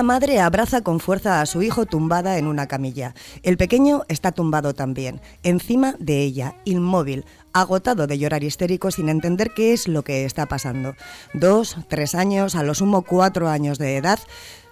Una madre abraza con fuerza a su hijo tumbada en una camilla. El pequeño está tumbado también, encima de ella, inmóvil, agotado de llorar histérico sin entender qué es lo que está pasando. Dos, tres años, a lo sumo cuatro años de edad,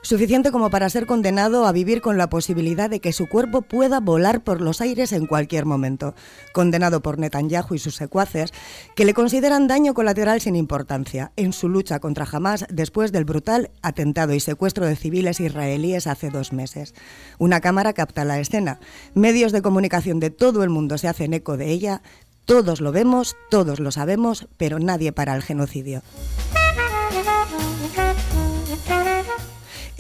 suficiente como para ser condenado a vivir con la posibilidad de que su cuerpo pueda volar por los aires en cualquier momento, condenado por Netanyahu y sus secuaces, que le consideran daño colateral sin importancia en su lucha contra Hamas después del brutal atentado y secuestro de civiles israelíes hace dos meses. Una cámara capta la escena, medios de comunicación de todo el mundo se hacen eco de ella, todos lo vemos, todos lo sabemos, pero nadie para el genocidio.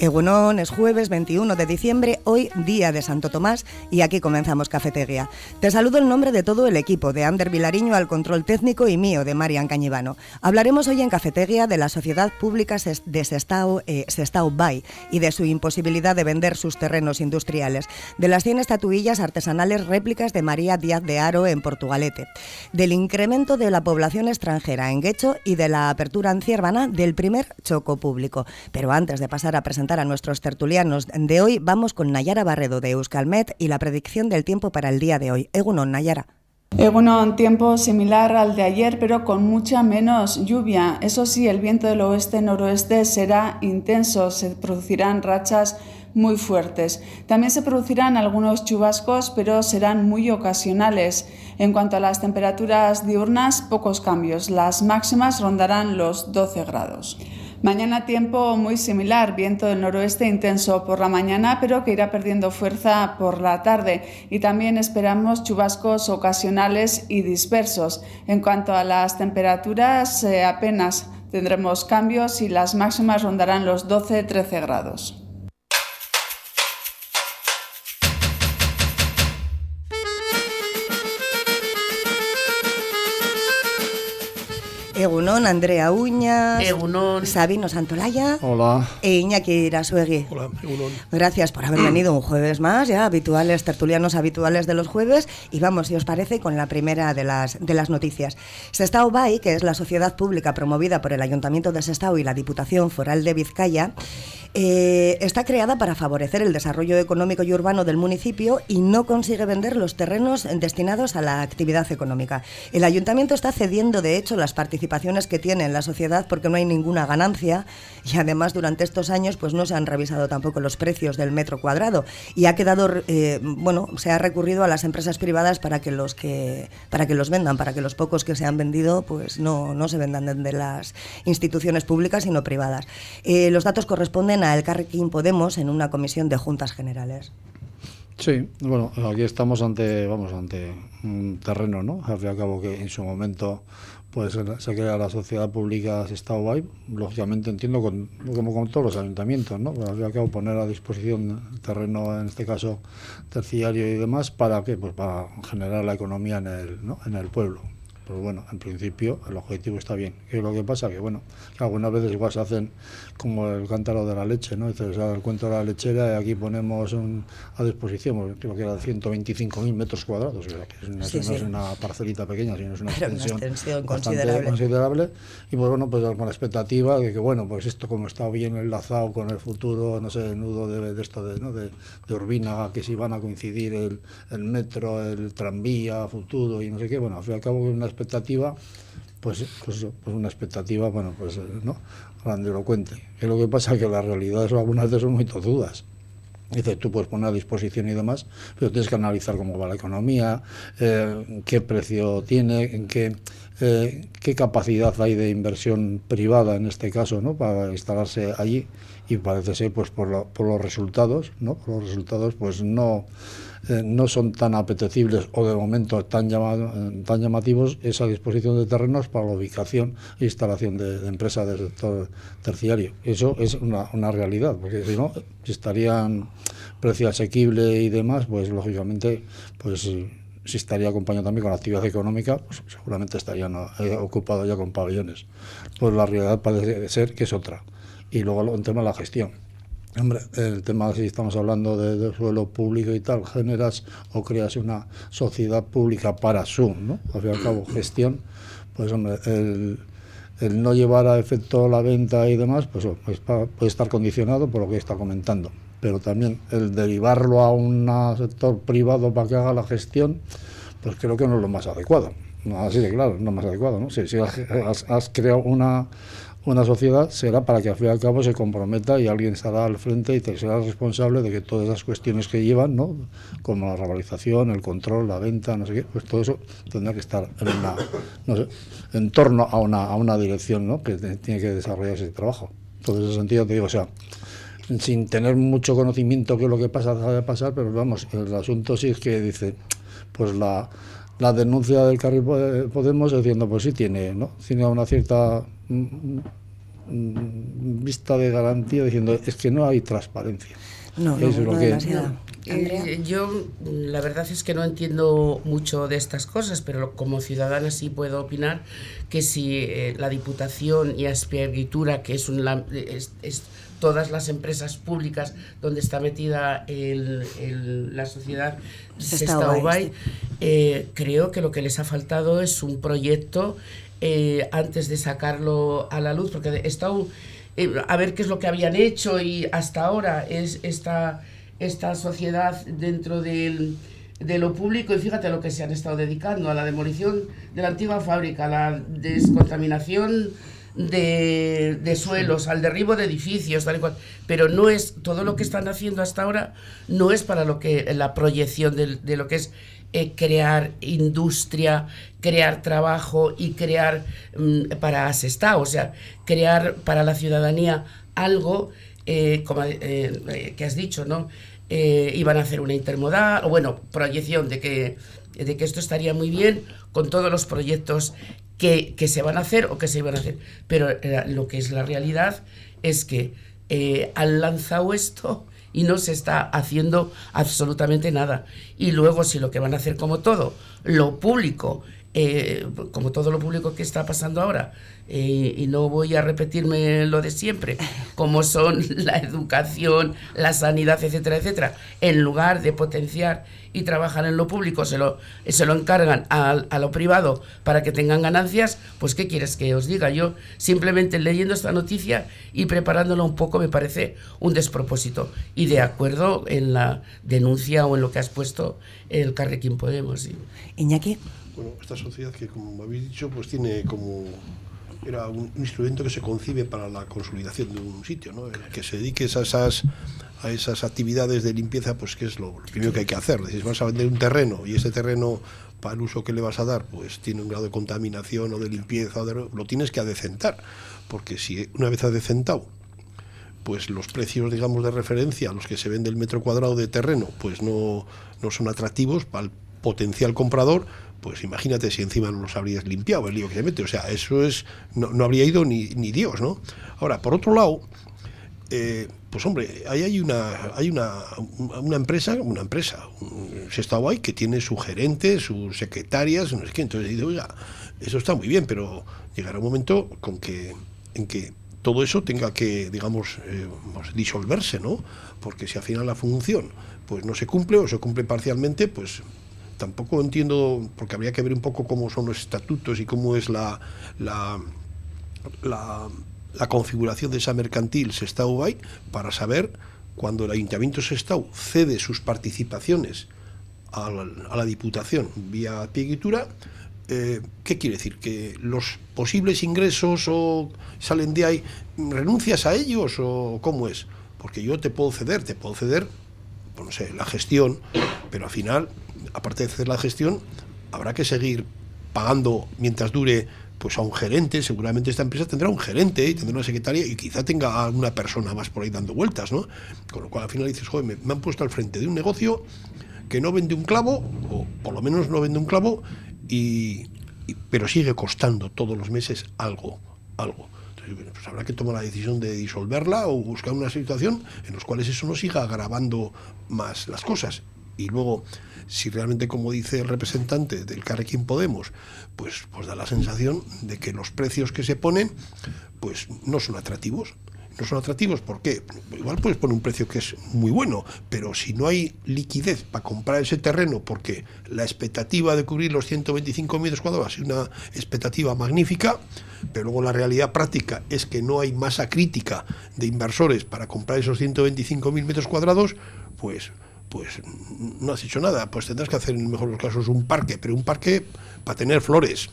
Egunon, es jueves 21 de diciembre, hoy día de Santo Tomás y aquí comenzamos Cafetería. Te saludo en nombre de todo el equipo, de Ander Vilariño al control técnico y mío, de Marian Cañivano. Hablaremos hoy en Cafetería de la Sociedad Pública de Sestao, eh, Sestao Bay y de su imposibilidad de vender sus terrenos industriales, de las 100 estatuillas artesanales réplicas de María Díaz de Aro en Portugalete, del incremento de la población extranjera en Guecho y de la apertura en Ciervana del primer choco público. Pero antes de pasar a presentar a nuestros tertulianos de hoy, vamos con Nayara Barredo de Euskalmet y la predicción del tiempo para el día de hoy. Egunon, Nayara. Egunon, tiempo similar al de ayer, pero con mucha menos lluvia. Eso sí, el viento del oeste-noroeste será intenso, se producirán rachas muy fuertes. También se producirán algunos chubascos, pero serán muy ocasionales. En cuanto a las temperaturas diurnas, pocos cambios. Las máximas rondarán los 12 grados. Mañana tiempo muy similar, viento del noroeste intenso por la mañana, pero que irá perdiendo fuerza por la tarde. Y también esperamos chubascos ocasionales y dispersos. En cuanto a las temperaturas, eh, apenas tendremos cambios y las máximas rondarán los 12-13 grados. Egunon, Andrea Uña. Egunon. Sabino Santolaya. Hola. E Iñaki Irasuegui. Hola, Egunon. Gracias por haber venido un jueves más, ya habituales, tertulianos habituales de los jueves. Y vamos, si os parece, con la primera de las, de las noticias. Sestao Bay, que es la sociedad pública promovida por el Ayuntamiento de Sestao y la Diputación Foral de Vizcaya, eh, está creada para favorecer el desarrollo económico y urbano del municipio y no consigue vender los terrenos destinados a la actividad económica. El ayuntamiento está cediendo, de hecho, las participaciones que tiene en la sociedad porque no hay ninguna ganancia y además durante estos años pues no se han revisado tampoco los precios del metro cuadrado y ha quedado, eh, bueno, se ha recurrido a las empresas privadas para que los que para que los vendan, para que los pocos que se han vendido pues no, no se vendan de las instituciones públicas sino privadas. Eh, los datos corresponden a El Carrequín Podemos en una comisión de juntas generales. Sí, bueno, aquí estamos ante, vamos, ante un terreno, ¿no? Al fin y al cabo que en su momento pues se crea la sociedad pública Estado Bay, lógicamente entiendo con, como con todos los ayuntamientos, ¿no? Y al cabo poner a disposición terreno, en este caso terciario y demás, ¿para qué? Pues para generar la economía en el, ¿no? en el pueblo pues bueno, en principio el objetivo está bien. ¿Qué es lo que pasa? Que bueno, que algunas veces igual se hacen como el cántaro de la leche, ¿no? Entonces, el cuento de la lechera y aquí ponemos a disposición, pues, creo que era de 125.000 metros cuadrados, que no es una parcelita pequeña, sino es una extensión, considerable. Y pues bueno, pues con la expectativa de que bueno, pues esto como está bien enlazado con el futuro, no sé, el nudo de, esto de, ¿no? de, Urbina, que si van a coincidir el, el metro, el tranvía, futuro y no sé qué, bueno, al fin y al cabo una expectativa, pues, pues, pues, una expectativa, bueno, pues, eh, ¿no? Grandilocuente. Que lo que pasa es que las realidades algunas veces son muy tozudas. Dices, tú puedes poner a disposición y demás, pero tienes que analizar cómo va la economía, eh, qué precio tiene, en qué, eh, qué capacidad hay de inversión privada en este caso, ¿no? Para instalarse allí y parece ser, pues por, por los resultados, ¿no? Por los resultados, pues no eh, no son tan apetecibles o de momento tan, llamado, tan llamativos esa disposición de terrenos para la ubicación e instalación de, empresas del sector terciario. Eso es una, una realidad, porque si no, si estarían precio asequible y demás, pues lógicamente, pues si estaría acompañado también con actividad económica, pues seguramente estarían eh, ocupados ya con pabellones. Pues la realidad parece ser que es otra. Y luego en tema de la gestión Hombre, el tema, si estamos hablando de, suelo público y tal, generas o creas una sociedad pública para su, ¿no? Al fin y al cabo, gestión, pues hombre, el, el no llevar a efecto la venta y demás, pues, pues puede estar condicionado por lo que está comentando. Pero también el derivarlo a un sector privado para que haga la gestión, pues creo que no es lo más adecuado. Así de claro, no es lo más adecuado. ¿no? Si, has creado una una sociedad será para que al fin y al cabo se comprometa y alguien estará al frente y será responsable de que todas las cuestiones que llevan, ¿no? como la revalorización, el control, la venta, no sé qué, pues todo eso tendrá que estar en, una, no sé, en torno a una, a una dirección ¿no? que tiene que desarrollar ese trabajo. Entonces, en ese sentido te digo, o sea, sin tener mucho conocimiento qué es lo que pasa, deja de pasar, pero vamos, el asunto sí es que dice, pues la, la denuncia del Carril Podemos diciendo, pues sí tiene, ¿no? Tiene una cierta vista de garantía diciendo es que no hay transparencia. No, no, no eh, yo la verdad es que no entiendo mucho de estas cosas, pero como ciudadana sí puedo opinar que si eh, la Diputación y Asperitura, que es, un, es, todas las empresas públicas donde está metida el, la sociedad Sestao eh, creo que lo que les ha faltado es un proyecto eh, antes de sacarlo a la luz, porque he estado eh, a ver qué es lo que habían hecho y hasta ahora es esta, esta sociedad dentro del, de lo público y fíjate lo que se han estado dedicando, a la demolición de la antigua fábrica, a la descontaminación de, de, suelos, al derribo de edificios, tal y cual. Pero no es, todo lo que están haciendo hasta ahora no es para lo que la proyección de, de lo que es eh, crear industria, crear trabajo y crear mm, para Asesta, o sea, crear para la ciudadanía algo, eh, como eh, que has dicho, ¿no? iban a hacer una intermodal, o bueno, proyección de que, de que esto estaría muy bien con todos los proyectos que, que se van a hacer o que se iban a hacer. Pero lo que es la realidad es que han lanzado esto y no se está haciendo absolutamente nada. Y luego si lo que van a hacer como todo, lo público, eh, como todo lo público que está pasando ahora, eh, y no voy a repetirme lo de siempre, como son la educación, la sanidad, etcétera, etcétera, en lugar de potenciar y trabajar en lo público, se lo, se lo encargan a, a, lo privado para que tengan ganancias, pues ¿qué quieres que os diga? Yo simplemente leyendo esta noticia y preparándolo un poco me parece un despropósito. Y de acuerdo en la denuncia o en lo que has puesto el Carrequín Podemos. Iñaki. Bueno, esta sociedad que como habéis dicho, pues tiene como era un, instrumento que se concibe para la consolidación de un sitio, ¿no? que se dedique a esas, a esas actividades de limpieza, pues que es lo, primero que hay que hacer. Si vas a vender un terreno y ese terreno para el uso que le vas a dar, pues tiene un grado de contaminación o de limpieza, lo tienes que adecentar, porque si una vez adecentado, pues los precios, digamos, de referencia a los que se vende el metro cuadrado de terreno, pues no, no son atractivos para el potencial comprador, pues imagínate si encima no los habrías limpiado el lío que se mete. O sea, eso es, no, no habría ido ni, ni, Dios, ¿no? Ahora, por otro lado, eh, pues hombre, ahí hay una, hay una, una empresa, una empresa, un ahí que tiene su gerente, sus secretarias, no sé qué, entonces digo, oiga, eso está muy bien, pero llegará un momento con que, en que todo eso tenga que, digamos, eh, pues disolverse, ¿no? Porque si al final la función pues no se cumple o se cumple parcialmente, pues tampoco entiendo, porque habría que ver un poco cómo son los estatutos y cómo es la, la, configuración de esa mercantil Sestao Bay para saber cuando el Ayuntamiento Sestao cede sus participaciones a la, Diputación vía pieguitura, eh, ¿qué quiere decir? ¿Que los posibles ingresos o salen de ahí, renuncias a ellos o cómo es? Porque yo te puedo ceder, te puedo ceder, pues no sé, la gestión, pero al final aparte de hacer la gestión, habrá que seguir pagando mientras dure pues a un gerente, seguramente esta empresa tendrá un gerente y tendrá una secretaria y quizá tenga a una persona más por ahí dando vueltas, ¿no? Con lo cual al final dices, joder, me, han puesto al frente de un negocio que no vende un clavo, o por lo menos no vende un clavo, y, pero sigue costando todos los meses algo, algo. Entonces, pues habrá que tomar la decisión de disolverla o buscar una situación en la cual eso no siga agravando más las cosas. Y luego, si realmente, como dice el representante del Carrequín Podemos, pues, pues da la sensación de que los precios que se ponen pues no son atractivos. no son atractivos. ¿Por qué? Igual puedes poner un precio que es muy bueno, pero si no hay liquidez para comprar ese terreno, porque la expectativa de cubrir los 125 metros cuadrados es una expectativa magnífica, pero luego la realidad práctica es que no hay masa crítica de inversores para comprar esos 125.000 metros cuadrados, pues pues no has hecho nada, pues tendrás que hacer en mejor los casos un parque, pero un parque para tener flores.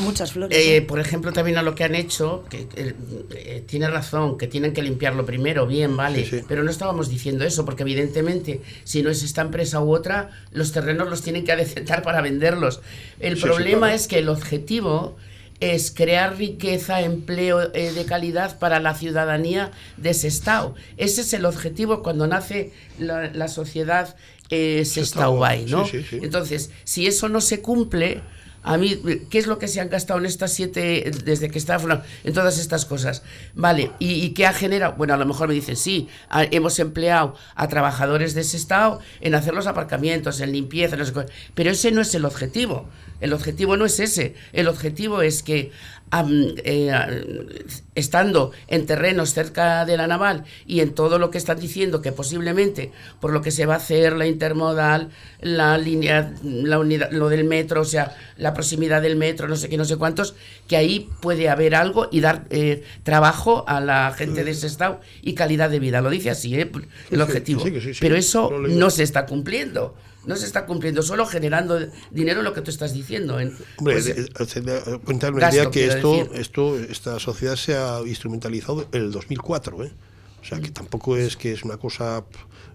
Muchas flores. Eh, por ejemplo, también a lo que han hecho, que eh, tiene razón, que tienen que limpiarlo primero, bien, vale, pero no estábamos diciendo eso, porque evidentemente, si no es esta empresa u otra, los terrenos los tienen que adecentar para venderlos. El problema es que el objetivo es crear riqueza, empleo eh, de calidad para la ciudadanía de ese estado. Ese es el objetivo cuando nace la, sociedad eh, ¿no? Entonces, si eso no se cumple, a mí, ¿qué es lo que se han gastado en estas siete, desde que está, en todas estas cosas? Vale, ¿y, qué ha generado? Bueno, a lo mejor me dicen, sí, hemos empleado a trabajadores de ese estado en hacer los aparcamientos, en limpieza, no sé, pero ese no es el objetivo. El objetivo no es ese. El objetivo es que eh, estando en terrenos cerca de la naval y en todo lo que están diciendo que posiblemente por lo que se va a hacer la intermodal, la línea, la unidad, lo del metro, o sea, la proximidad del metro, no sé qué, no sé cuántos, que ahí puede haber algo y dar eh, trabajo a la gente de ese estado y calidad de vida. Lo dice así, ¿eh? el objetivo. Pero eso no se está cumpliendo no se está cumpliendo, solo generando dinero lo que tú estás diciendo. En, Hombre, pues, una idea que esto, esto, esta sociedad se ha instrumentalizado en el 2004, ¿eh? O sea, que tampoco es que es una cosa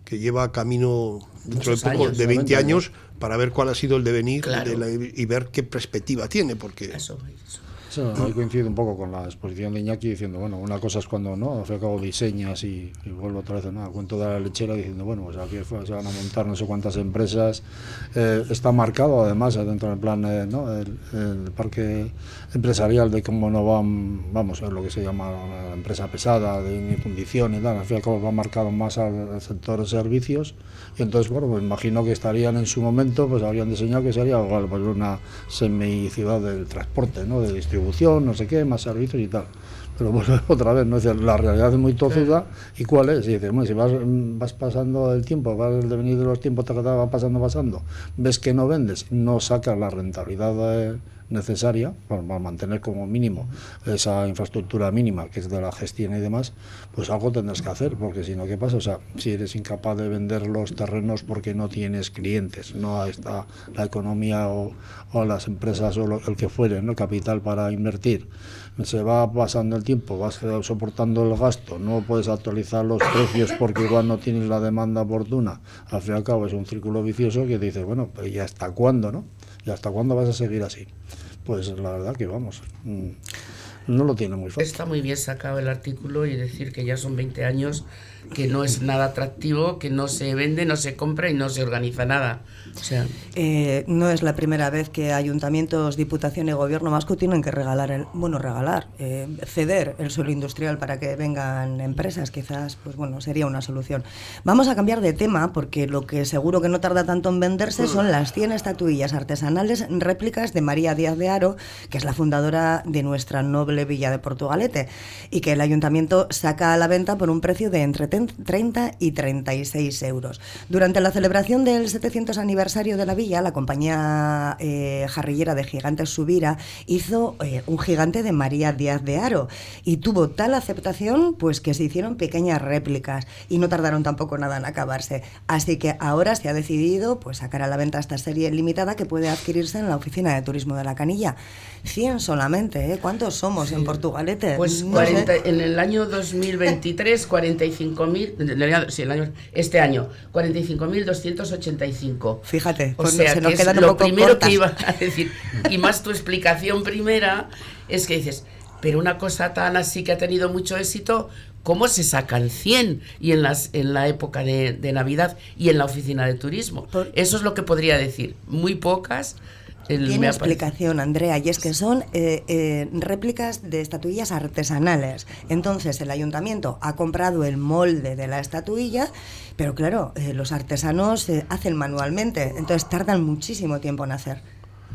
que lleva camino dentro de poco, de 20 años, para ver cuál ha sido el devenir y ver qué perspectiva tiene, porque... Eso, eso. Sí, ahí un poco con la exposición de Iñaki diciendo, bueno, una cosa es cuando no, al fin cabo diseñas y, vuelvo otra vez a cuento de la lechera diciendo, bueno, pues aquí se van a montar no sé cuántas empresas, eh, está marcado además dentro del plan, eh, ¿no? El, parque empresarial de cómo no van, vamos, lo que se llama la empresa pesada, de fundición y tal, al fin y al cabo va marcado más al, sector de servicios y entonces, bueno, pues imagino que estarían en su momento, pues habrían diseñado que sería igual, pues una semi-ciudad del transporte, ¿no? De distribución no sé qué, más servicios y tal. Pero pues, otra vez, ¿no? la realidad es muy tozuda. ¿Y cuál es? Y dices, bueno, si vas, vas pasando el tiempo, vas el devenir de los tiempos, te va pasando, pasando, ves que no vendes, no sacas la rentabilidad eh, necesaria para, mantener como mínimo esa infraestructura mínima que es de la gestión y demás, pues algo tendrás que hacer, porque si no, ¿qué pasa? O sea, si eres incapaz de vender los terrenos porque no tienes clientes, no está la economía o, las empresas o el que fuere, ¿no? capital para invertir, se va pasando el tiempo, vas soportando el gasto, no puedes actualizar los precios porque igual no tienes la demanda oportuna, al fin y al cabo es un círculo vicioso que dice, bueno, pues ya hasta cuándo, ¿no? ¿Y hasta cuándo vas a seguir así? Pues la verdad que vamos, mm, no lo tiene muy fácil. Está muy bien sacado el artículo y decir que ya son 20 años que no es nada atractivo, que no se vende, no se compra y no se organiza nada. O sea, eh, no es la primera vez que ayuntamientos, diputación y gobierno vasco tienen que regalar, el, bueno, regalar, eh, ceder el suelo industrial para que vengan empresas, quizás, pues bueno, sería una solución. Vamos a cambiar de tema porque lo que seguro que no tarda tanto en venderse son las 100 estatuillas artesanales réplicas de María Díaz de Aro, que es la fundadora de nuestra noble villa de Portugalete, y que el ayuntamiento saca a la venta por un precio de entre 30 y 36 euros. Durante la celebración del 700 aniversario de la villa, la compañía eh, jarrillera de Gigantes Subira hizo eh, un gigante de María Díaz de Aro y tuvo tal aceptación pues que se hicieron pequeñas réplicas y no tardaron tampoco nada en acabarse. Así que ahora se ha decidido pues sacar a la venta esta serie limitada que puede adquirirse en la oficina de turismo de la Canilla. 100 solamente, ¿eh? ¿Cuántos somos en Portugalete? Pues en el año 2023, 45.000, sí, el año, este año, 45.285. Fíjate, o pues sea, se nos que lo primero que iba a decir. Y más tu explicación primera es que dices, pero una cosa tan así que ha tenido mucho éxito, ¿cómo se sacan 100? Y en, las, en la época de, de Navidad y en la oficina de turismo. Eso es lo que podría decir. Muy pocas tiene explicación, Andrea, y es que son eh, eh, réplicas de estatuillas artesanales. Entonces, el ayuntamiento ha comprado el molde de la estatuilla, pero claro, eh, los artesanos hacen manualmente, entonces tardan muchísimo tiempo en hacer.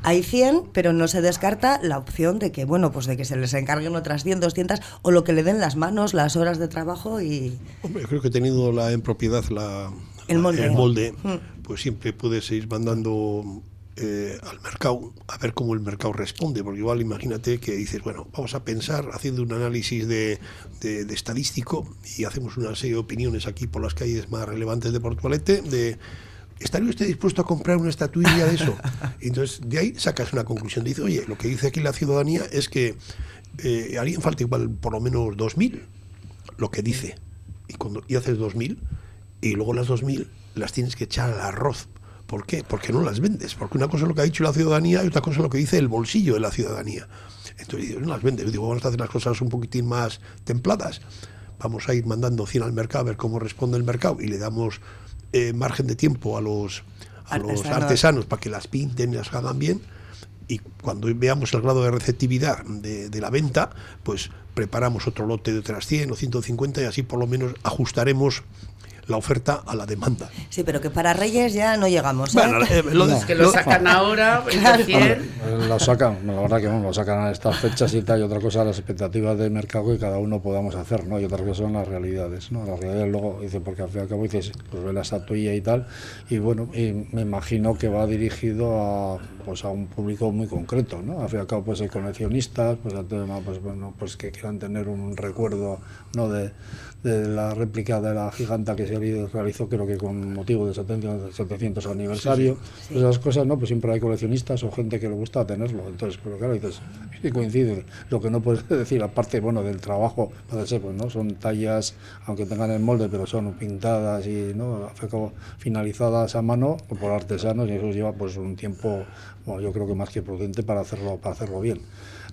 hay 100, pero no se descarta la opción de que, bueno, pues de que se les encarguen otras 100, 200 o lo que le den las manos, las horas de trabajo y... Hombre, creo que teniendo la, en propiedad la, el molde, el molde mm. pues siempre puedes ir mandando eh, al mercado a ver cómo el mercado responde, porque igual imagínate que dices, bueno, vamos a pensar haciendo un análisis de, de, de estadístico y hacemos una serie de opiniones aquí por las calles más relevantes de Portugalete de ¿estaría usted dispuesto a comprar una estatuilla de eso? Y entonces de ahí sacas una conclusión. Dice, oye, lo que dice aquí la ciudadanía es que eh, harían falta igual por lo menos 2.000, lo que dice. Y, cuando, y haces 2.000 y luego las 2.000 las tienes que echar al arroz. ¿Por qué? Porque no las vendes. Porque una cosa es lo que ha dicho la ciudadanía y otra cosa es lo que dice el bolsillo de la ciudadanía. Entonces no las vendes. Digo, vamos a hacer las cosas un poquitín más templadas. Vamos a ir mandando 100 al mercado a ver cómo responde el mercado y le damos eh, margen de tiempo a los, a artesanos. los artesanos para que las pinten y las hagan bien y cuando veamos el grado de receptividad de, de, la venta, pues preparamos otro lote de otras 100 o 150 y así por lo menos ajustaremos la oferta a la demanda. Sí, pero que para Reyes ya no llegamos. ¿eh? Bueno, eh, lo, no. que lo sacan ahora, claro. lo sacan, la verdad que no, lo sacan a estas fechas y tal, y otra cosa las expectativas de mercado que cada uno podamos hacer, ¿no? Y otra cosa son las realidades, ¿no? Las realidades luego, dice, porque al fin y al cabo dices, pues ve la estatuilla y tal, y bueno, y me imagino que va dirigido a, pues a un público muy concreto, ¿no? Al fin y al cabo, pues hay coleccionistas, pues, pues bueno, pues que quieran tener un recuerdo, ¿no? De, de la réplica de la giganta que se realizó creo que con motivo del 700 aniversario, sí, sí, sí. esas cosas, ¿no? Pues siempre hay coleccionistas o gente que le gusta tenerlo. Entonces, pero claro, dices, sí coincide. Lo que no puedes decir, aparte, bueno, del trabajo, puede ser, pues, ¿no? Son tallas, aunque tengan el molde, pero son pintadas y, ¿no? Finalizadas a mano por artesanos y eso lleva, pues, un tiempo, bueno, yo creo que más que prudente para hacerlo, para hacerlo bien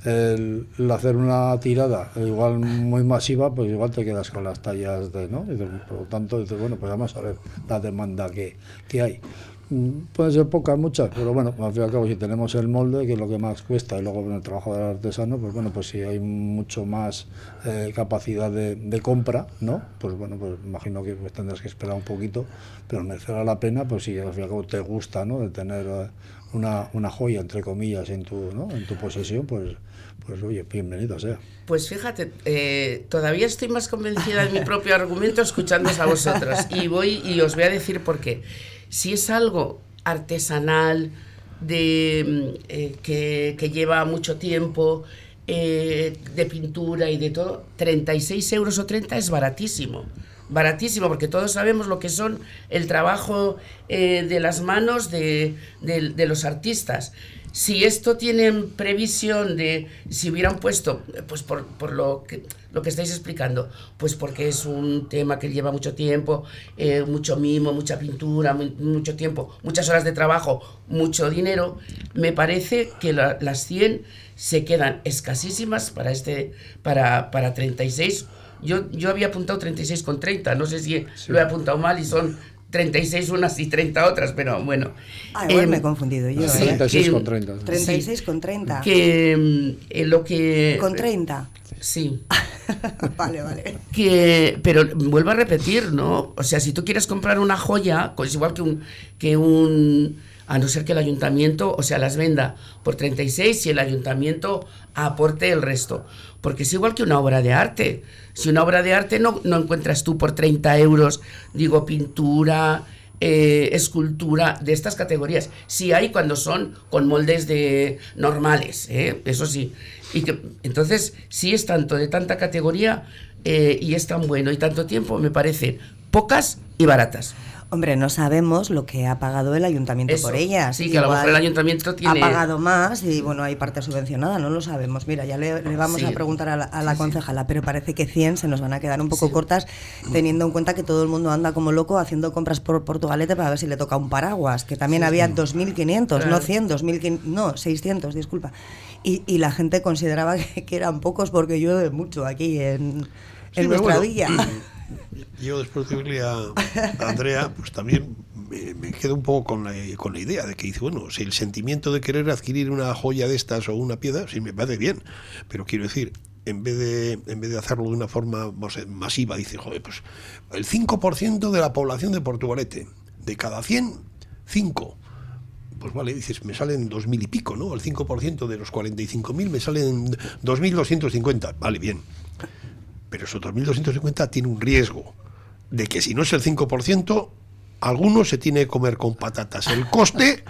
el, hacer una tirada igual muy masiva, pues igual te quedas con las tallas de, ¿no? Por lo tanto, dices, bueno, pues vamos a ver la demanda que, que hay. Mm, pueden ser pocas, muchas, pero bueno, al fin y al cabo, si tenemos el molde, que es lo que más cuesta, y luego en el trabajo del artesano, pues bueno, pues si hay mucho más eh, capacidad de, de, compra, ¿no? Pues bueno, pues imagino que pues, tendrás que esperar un poquito, pero merecerá la pena, pues si al fin y al cabo te gusta, ¿no? De tener eh, una, una joya, entre comillas, en tu, ¿no? en tu posesión, pues pues oye, bienvenido sea. Pues fíjate, eh, todavía estoy más convencida de mi propio argumento escuchándoos a vosotros. Y voy y os voy a decir por qué. Si es algo artesanal, de, eh, que, que, lleva mucho tiempo, eh, de pintura y de todo, 36 euros o 30 es baratísimo. Baratísimo, porque todos sabemos lo que son el trabajo de las manos de, de, de los artistas si esto tienen previsión de si hubieran puesto, pues por, por, lo, que, lo que estáis explicando, pues porque es un tema que lleva mucho tiempo, eh, mucho mimo, mucha pintura, muy, mucho tiempo, muchas horas de trabajo, mucho dinero, me parece que la, las 100 se quedan escasísimas para, este, para, para 36. Yo, yo había apuntado 36 con 30, no sé si sí. lo he apuntado mal y son 36 unas y 30 otras, pero bueno. Ah, igual eh, me he confundido yo. 36 ¿eh? con 30. 36 sí, con 30. Que eh, lo que... Con 30. Sí. vale, vale. Que, pero vuelvo a repetir, ¿no? O sea, si tú quieres comprar una joya, pues igual que un, que un a no ser que el ayuntamiento, o sea, las venda por 36 y el ayuntamiento aporte el resto. Porque es igual que una obra de arte. Si una obra de arte no, no encuentras tú por 30 euros, digo, pintura, eh, escultura de estas categorías. Sí hay cuando son con moldes de normales, ¿eh? eso sí. Y que, entonces, si es tanto de tanta categoría eh, y es tan bueno y tanto tiempo, me parece pocas y baratas. Hombre, no sabemos lo que ha pagado el ayuntamiento Eso, por ellas. Sí, que Igual a lo mejor el ayuntamiento tiene... Ha pagado más y bueno, hay parte subvencionada, no lo sabemos. Mira, ya le, le vamos sí. a preguntar a la, a la sí, concejala, sí. pero parece que 100 se nos van a quedar un poco cortas teniendo en cuenta que todo el mundo anda como loco haciendo compras por Portugalete para ver si le toca un paraguas, que también había 2.500, claro. no 100, 2.500, no, 600, disculpa. Y, y, la gente consideraba que, que, eran pocos porque llueve mucho aquí en, en nuestra bueno, villa. Yo después de oírle a, Andrea, pues también me, me, quedo un poco con la, con la idea de que dice, bueno, si el sentimiento de querer adquirir una joya de estas o una piedra, sí me parece bien, pero quiero decir, en vez de, en vez de hacerlo de una forma masiva, dice, joder, pues el 5% de la población de Portugalete, de cada 100, 5 pues vale, dices, me salen dos mil y pico, ¿no? El 5% de los 45.000 me salen 2.250. Vale, bien. Pero esos 2.250 tiene un riesgo de que si no es el 5%, alguno se tiene que comer con patatas. El coste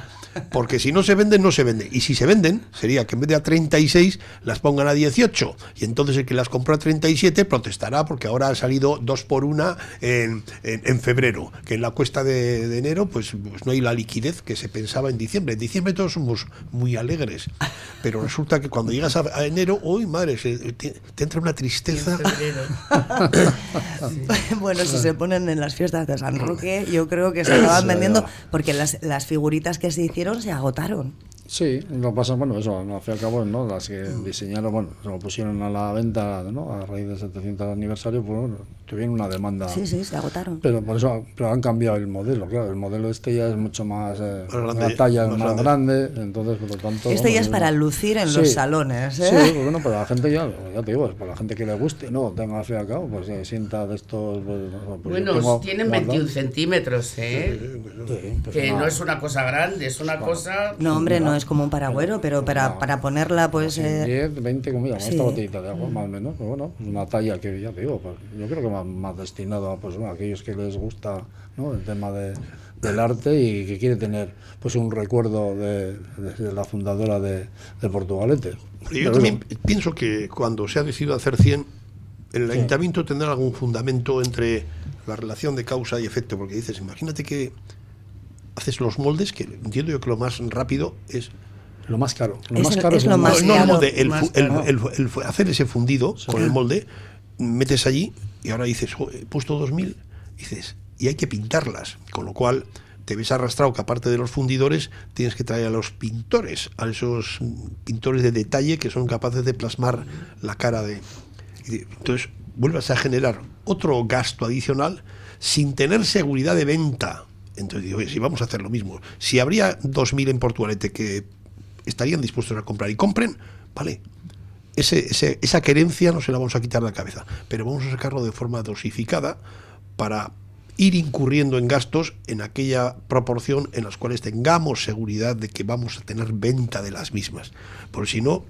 porque si no se venden, no se venden. Y si se venden, sería que en vez de a 36 las pongan a 18. Y entonces el que las compró a 37 protestará porque ahora ha salido dos por una en, en, febrero. Que en la cuesta de, enero, pues, pues, no hay la liquidez que se pensaba en diciembre. En diciembre todos somos muy alegres. Pero resulta que cuando llegas a, enero, uy, madre, te, entra una tristeza. bueno, si se ponen en las fiestas de San Roque, yo creo que se acaban vendiendo porque las, las figuritas que se hicieron se agotaron. Sí, lo pasa, bueno, eso, al fin y al cabo, ¿no? las que diseñaron, bueno, se lo pusieron a la venta ¿no? a raíz del 700 aniversario, pues bueno, tuvieron una demanda. Sí, sí, se agotaron. Pero por eso pero han cambiado el modelo, claro, el modelo este ya es mucho más, eh, una talla más, grande. entonces por lo tanto... Este ya es para lucir en los salones, ¿eh? Sí, pues bueno, para la gente ya, ya te digo, para la gente que le guste, no, tenga al fin y al cabo, pues se sienta de estos... Pues, pues bueno, tienen 21 centímetros, ¿eh? que no es una cosa grande, es una cosa... No, hombre, no es como un paragüero, pero para, para ponerla, pues. 10, eh, 20, como esta botellita de agua, más o menos. Pero bueno, una talla que ya te digo, pues, yo creo que más, más destinado a, pues, bueno, aquellos que les gusta ¿no? el tema de, del arte y que quiere tener pues un recuerdo de, la fundadora de, de Portugalete. Yo también pienso que cuando se ha decidido hacer 100, el ayuntamiento tendrá algún fundamento entre la relación de causa y efecto, porque dices, imagínate que haces los moldes, que entiendo yo que lo más rápido es lo más caro. Lo más caro es, lo más no, el molde, el, hacer ese fundido con el molde, metes allí y ahora dices, he puesto 2000, dices, y hay que pintarlas, con lo cual te ves arrastrado que aparte de los fundidores tienes que traer a los pintores, a esos pintores de detalle que son capaces de plasmar la cara de... Entonces vuelvas a generar otro gasto adicional sin tener seguridad de venta. Entonces digo, si vamos a hacer lo mismo, si habría 2.000 en Portugalete que estarían dispuestos a comprar y compren, vale. Ese, esa querencia no se la vamos a quitar de la cabeza, pero vamos a sacarlo de forma dosificada para ir incurriendo en gastos en aquella proporción en las cuales tengamos seguridad de que vamos a tener venta de las mismas. Por si no,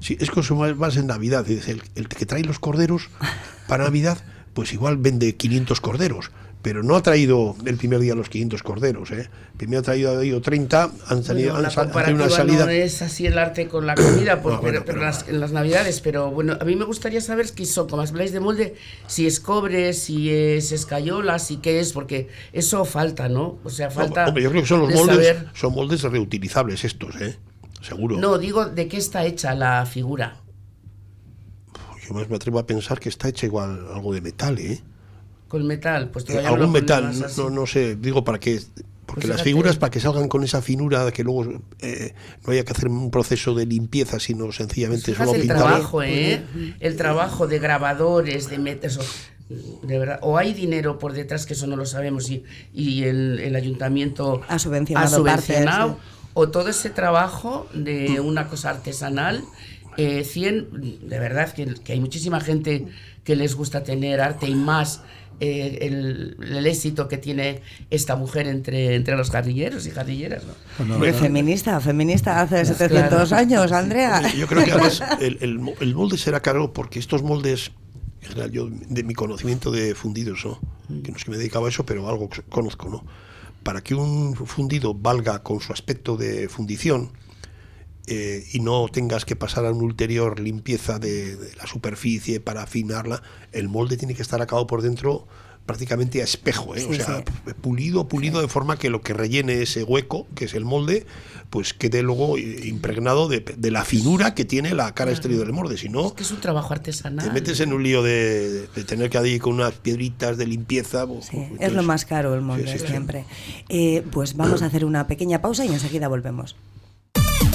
si es que más en Navidad, el, el que trae los corderos para Navidad, pues igual vende 500 corderos pero no ha traído el primer día los 500 corderos. ¿eh? Primero ha traído, 30, han salido una salida. No es así el arte con la comida, pues, pero, en las navidades. Pero bueno, a mí me gustaría saber qué son, como habláis de molde, si es cobre, si es escayola, si qué es, porque eso falta, ¿no? O sea, falta. hombre, yo creo que son los moldes, son moldes reutilizables estos, ¿eh? Seguro. No, digo, ¿de qué está hecha la figura? Yo más me atrevo a pensar que está hecha igual algo de metal, ¿eh? Con metal, pues todavía Algún metal, no, no, sé, digo para qué. Porque pues las figuras, para que salgan con esa finura, que luego eh, no haya que hacer un proceso de limpieza, sino sencillamente pues solo el trabajo, ¿eh? El trabajo de grabadores, de metes, de verdad, o hay dinero por detrás que eso no lo sabemos y, y el, ayuntamiento ha subvencionado, o todo ese trabajo de una cosa artesanal, eh, 100, de verdad que, que hay muchísima gente que les gusta tener arte y más eh, el, éxito que tiene esta mujer entre, entre los guerrilleros y guerrilleras. ¿no? feminista, feminista hace 700 años, Andrea. Yo creo que además el, el, molde será caro porque estos moldes, yo de mi conocimiento de fundidos, ¿no? Mm. que no es que me dedicaba a eso, pero algo conozco, ¿no? Para que un fundido valga con su aspecto de fundición, eh, y no tengas que pasar a una ulterior limpieza de, la superficie para afinarla, el molde tiene que estar acabado por dentro prácticamente a espejo, ¿eh? o sea, pulido, pulido de forma que lo que rellene ese hueco, que es el molde, pues quede luego impregnado de, la finura que tiene la cara exterior del molde. Si no, es que es un trabajo artesanal. Te metes en un lío de, tener que ir con unas piedritas de limpieza. Pues, es lo más caro el molde siempre. Eh, pues vamos a hacer una pequeña pausa y enseguida volvemos.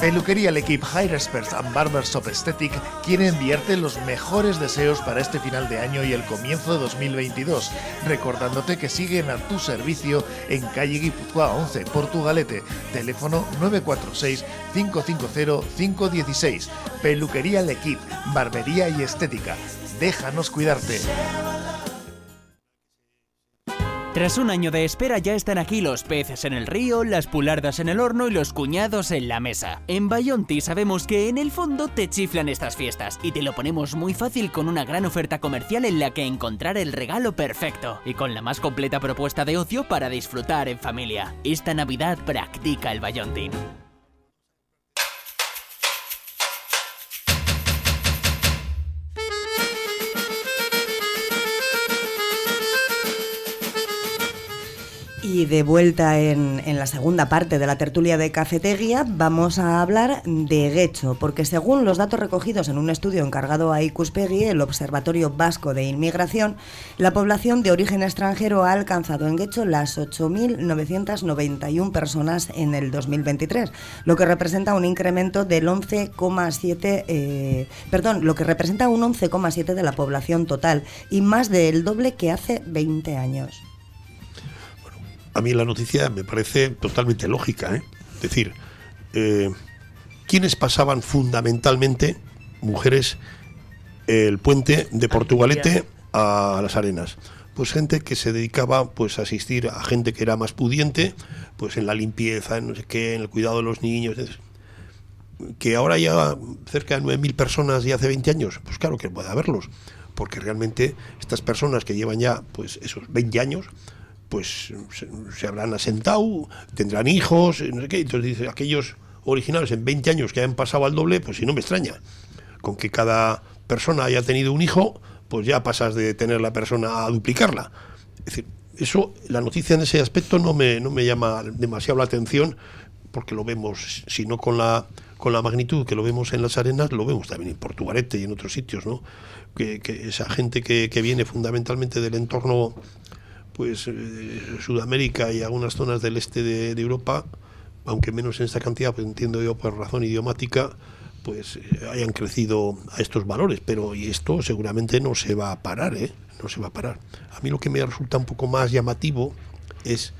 Peluquería El Equipe Hair Experts and Barber Shop Aesthetic quiere enviarte los mejores deseos para este final de año y el comienzo de 2022, recordándote que siguen a tu servicio en calle Guipúzcoa 11, Portugalete, teléfono 946 550 516. Peluquería El Equipe, barbería y estética. Déjanos cuidarte. Tras un año de espera ya están aquí los peces en el río, las pulardas en el horno y los cuñados en la mesa. En Bayonti sabemos que en el fondo te chiflan estas fiestas y te lo ponemos muy fácil con una gran oferta comercial en la que encontrar el regalo perfecto y con la más completa propuesta de ocio para disfrutar en familia. Esta Navidad practica el Bayontin. Y de vuelta en, la segunda parte de la tertulia de Cafetería vamos a hablar de Guecho, porque según los datos recogidos en un estudio encargado a Icuspegui, el Observatorio Vasco de Inmigración, la población de origen extranjero ha alcanzado en Guecho las 8.991 personas en el 2023, lo que representa un incremento del 11,7, eh, perdón, lo que representa un 11,7 de la población total y más del doble que hace 20 años a mí la noticia me parece totalmente lógica. ¿eh? Es decir, eh, ¿quiénes pasaban fundamentalmente, mujeres, el puente de Portugalete a las arenas? Pues gente que se dedicaba pues, a asistir a gente que era más pudiente, pues en la limpieza, en no sé qué, en el cuidado de los niños. Que ahora ya cerca de 9.000 personas y hace 20 años, pues claro que puede haberlos, porque realmente estas personas que llevan ya pues esos 20 años, pues se, habrán asentado, tendrán hijos, no sé qué. Entonces dice, aquellos originales en 20 años que hayan pasado al doble, pues si no me extraña. Con que cada persona haya tenido un hijo, pues ya pasas de tener la persona a duplicarla. Es decir, eso, la noticia en ese aspecto no me, no me llama demasiado la atención, porque lo vemos, si no con la, con la magnitud que lo vemos en las arenas, lo vemos también en Portugalete y en otros sitios, ¿no? Que, esa gente que, que viene fundamentalmente del entorno pues eh, Sudamérica y algunas zonas del este de, Europa, aunque menos en esta cantidad, pues entiendo yo por razón idiomática, pues eh, hayan crecido a estos valores, pero y esto seguramente no se va a parar, ¿eh? No se va a parar. A mí lo que me resulta un poco más llamativo es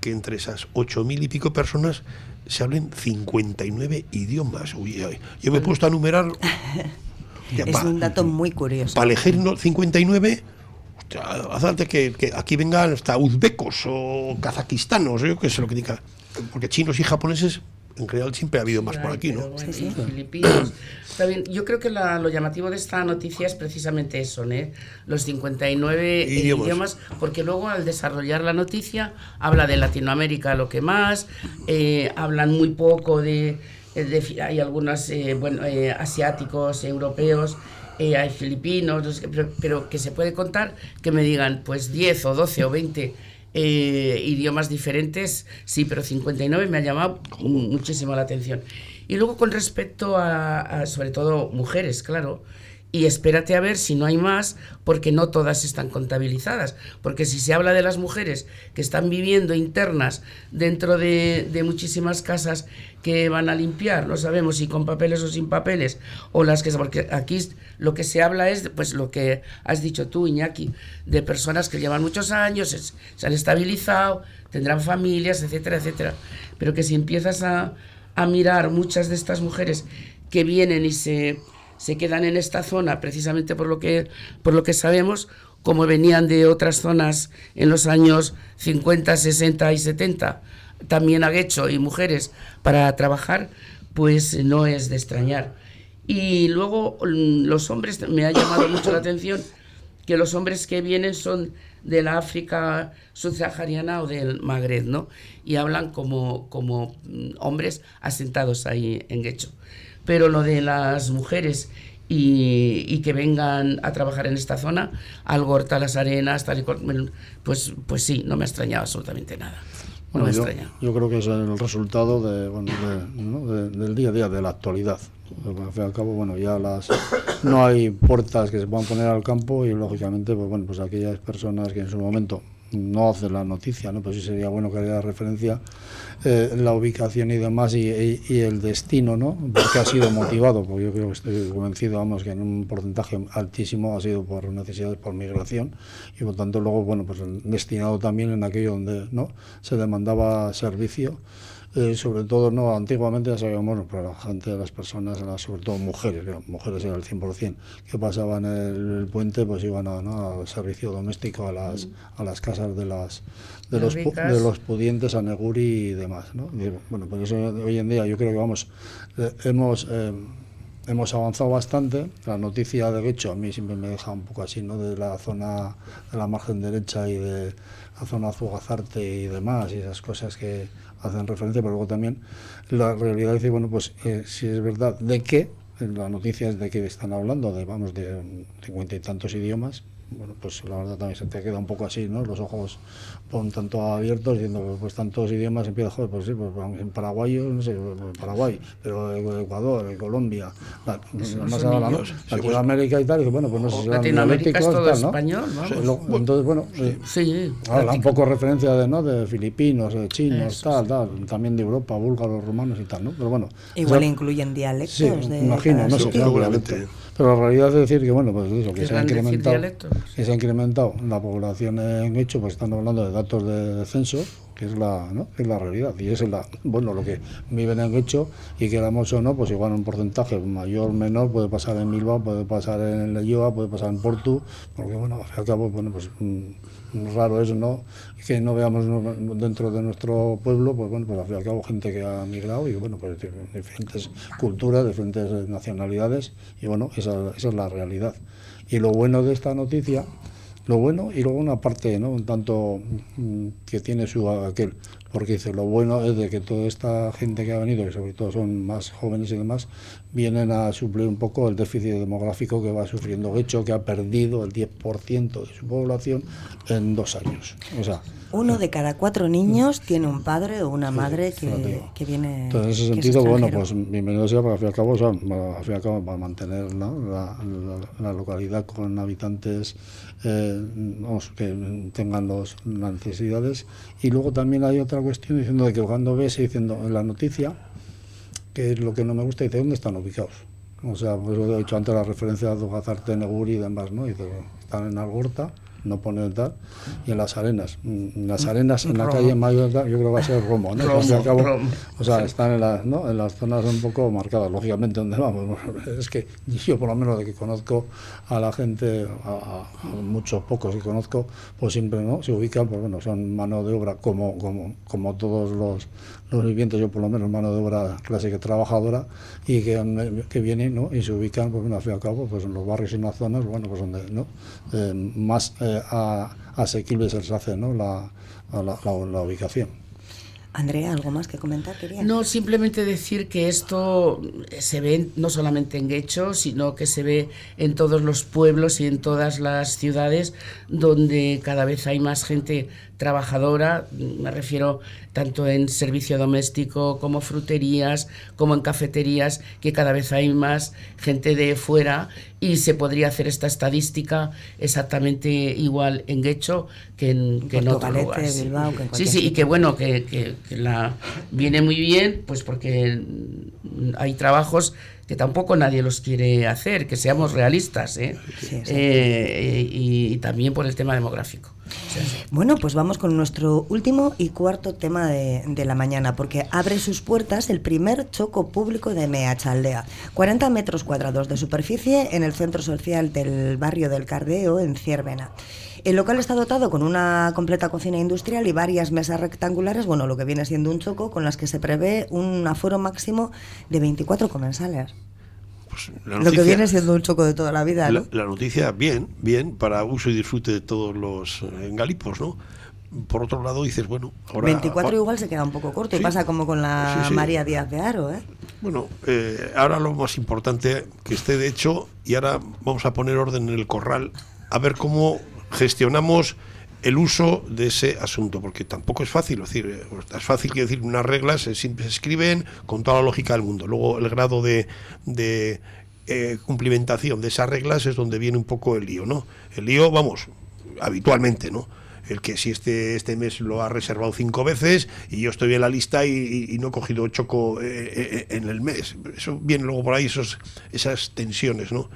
que entre esas ocho mil y pico personas se hablen 59 idiomas. yo me he puesto a numerar... es un dato muy curioso. Para elegir 59 hace que, que, aquí vengan hasta uzbecos o kazakistanos, yo que sé lo que diga. Porque chinos y japoneses en general siempre ha habido más por aquí, ¿no? sí, sí. Filipinos. También, yo creo que lo llamativo de esta noticia es precisamente eso, ¿eh? los 59 idiomas. porque luego al desarrollar la noticia habla de Latinoamérica lo que más, eh, hablan muy poco de, hay algunos eh, bueno, eh, asiáticos, europeos, eh, hay filipinos, pero, que se puede contar que me digan pues 10 o 12 o 20 eh, idiomas diferentes, sí, pero 59 me ha llamado muchísimo la atención. Y luego con respecto a sobre todo mujeres, claro, y espérate a ver si no hay más, porque no todas están contabilizadas. Porque si se habla de las mujeres que están viviendo internas dentro de, muchísimas casas que van a limpiar, no sabemos si con papeles o sin papeles, o las que... Porque aquí lo que se habla es, pues lo que has dicho tú, Iñaki, de personas que llevan muchos años, se, han estabilizado, tendrán familias, etcétera, etcétera. Pero que si empiezas a, a mirar muchas de estas mujeres que vienen y se se quedan en esta zona precisamente por lo que, por lo que sabemos, como venían de otras zonas en los años 50, 60 y 70, también a Guecho y mujeres para trabajar, pues no es de extrañar. Y luego mm, los hombres, me ha llamado mucho la atención que los hombres que vienen son de la África subsahariana o del Magreb, ¿no? Y hablan como, como mm, hombres asentados ahí en Guecho pero lo de las mujeres y, que vengan a trabajar en esta zona, Algorta, Las Arenas, tal y cual, pues, pues sí, no me ha extrañado absolutamente nada. No me yo, yo, creo que es el resultado de, bueno, del día a día, de la actualidad. Al fin y al cabo, bueno, ya las no hay puertas que se puedan poner al campo y lógicamente, pues bueno, pues aquellas personas que en su momento no hace la noticia, ¿no? Pues sí sería bueno que haya referencia eh, la ubicación y demás y, el destino, ¿no? Porque ha sido motivado, porque yo creo que estoy convencido, vamos, que en un porcentaje altísimo ha sido por necesidades por migración y por tanto luego, bueno, pues destinado también en aquello donde, ¿no? Se demandaba servicio eh, sobre todo no antiguamente ya sabíamos para la gente de las personas sobre todo mujeres mujeres era el 100% que pasaban el, puente pues iban a, ¿no? al servicio doméstico a las a las casas de las de los, de los pudientes a Neguri y demás ¿no? bueno pues eso hoy en día yo creo que vamos eh, hemos eh, hemos avanzado bastante. La noticia de hecho a mí siempre me deja un poco así, ¿no? De la zona de la margen derecha y de la zona Azugazarte y demás, y esas cosas que hacen referencia, pero luego también la realidad dice, bueno, pues eh, si es verdad, ¿de qué? La noticia es de qué están hablando, de, vamos, de cincuenta y tantos idiomas, bueno, pues la verdad también se te queda un poco así, ¿no? Los ojos pon tanto abiertos diciendo pues tantos idiomas empieza joder pues sí pues en paraguayo no sé Paraguay pero Ecuador Colombia la, más allá, ¿no? Latinoamérica pues, y tal y bueno pues no sé si Latinoamérica es todo español ¿no? entonces bueno sí, habla un poco referencia de no de filipinos de chinos tal tal también de Europa búlgaros romanos y tal no pero bueno igual incluyen dialectos sí, de imagino no sé seguramente pero la realidad es decir que bueno pues eso que se ha incrementado que se ha incrementado la población en hecho pues están hablando de datos de censo, que es la, ¿no? es la realidad. Y es la, bueno lo que viven en hecho y queramos o no, pues igual un porcentaje mayor o menor puede pasar en Bilbao, puede pasar en Leyoa, puede pasar en Porto, porque bueno, al cabo, bueno, pues mm, raro es no que no veamos dentro de nuestro pueblo, pues bueno, pues al fin y al cabo gente que ha migrado y bueno, pues diferentes culturas, diferentes nacionalidades y bueno, esa, esa es la realidad. Y lo bueno de esta noticia lo bueno y luego una parte, ¿no? Un tanto mm, que tiene su aquel, porque dice, lo bueno es de que toda esta gente que ha venido, que sobre todo son más jóvenes y demás, vienen a suplir un poco el déficit demográfico que va sufriendo hecho que ha perdido el 10% de su población en dos años. O sea, uno de cada cuatro niños tiene un padre o una madre que, que, viene. Entonces, en ese sentido, bueno, pues bienvenido sea, para al fin y al cabo, o sea, al fin y al cabo, para mantener la, la, localidad con habitantes eh, vamos, que tengan los, las necesidades. Y luego también hay otra cuestión diciendo que cuando ves diciendo en la noticia, que es lo que no me gusta, dice, ¿dónde están ubicados? O sea, pues he dicho antes la referencia a Dugazarte, Neguri y demás, ¿no? Dice, están en Algorta no poner tal, y en las arenas. En las arenas, en la calle Mayor, yo creo que va a ser Romo, ¿no? O sea, están en, las, ¿no? en las zonas un poco marcadas, lógicamente, donde vamos. Es que yo, por lo menos, de que conozco a la gente, a, muchos pocos que conozco, pues siempre no se ubican, pues bueno, son mano de obra como, como, como todos los, los vivientes, yo por lo menos mano de obra clásica trabajadora, y que, que vienen ¿no? y se ubican, pues bueno, al fin y al cabo, pues en los barrios y en las zonas, bueno, pues donde ¿no? Eh, más eh, a, asequible se les hace ¿no? la, la, la, ubicación. Andrea, ¿algo más que comentar? Quería? No, simplemente decir que esto se ve no solamente en Guecho, sino que se ve en todos los pueblos y en todas las ciudades donde cada vez hay más gente trabajadora, me refiero tanto en servicio doméstico como fruterías, como en cafeterías, que cada vez hay más gente de fuera y se podría hacer esta estadística exactamente igual en Guecho que en, que en otros lugares. sí, sí, y que bueno, que, que, la viene muy bien, pues porque hay trabajos que tampoco nadie los quiere hacer, que seamos realistas, ¿eh? Eh, y, también por el tema demográfico. Bueno, pues vamos con nuestro último y cuarto tema de, de, la mañana, porque abre sus puertas el primer choco público de Meachaldea. 40 metros cuadrados de superficie en el centro social del barrio del Cardeo, en Ciervena. El local está dotado con una completa cocina industrial y varias mesas rectangulares, bueno, lo que viene siendo un choco, con las que se prevé un aforo máximo de 24 comensales. Pues lo que viene siendo un choco de toda la vida. ¿no? La, noticia, bien, bien, para uso y disfrute de todos los eh, galipos, ¿no? Por otro lado, dices, bueno, ahora. 24 igual se queda un poco corto y pasa como con la María Díaz de Aro, ¿eh? Bueno, eh, ahora lo más importante que esté de hecho, y ahora vamos a poner orden en el corral, a ver cómo gestionamos el uso de ese asunto, porque tampoco es fácil, decir, eh, es fácil que decir unas reglas se, se escriben con toda la lógica del mundo. Luego el grado de, de eh, cumplimentación de esas reglas es donde viene un poco el lío, ¿no? El lío, vamos, habitualmente, ¿no? el que si este, este mes lo ha reservado cinco veces y yo estoy en la lista y, no he cogido choco eh, en el mes. Eso viene luego por ahí, esos, esas tensiones, ¿no?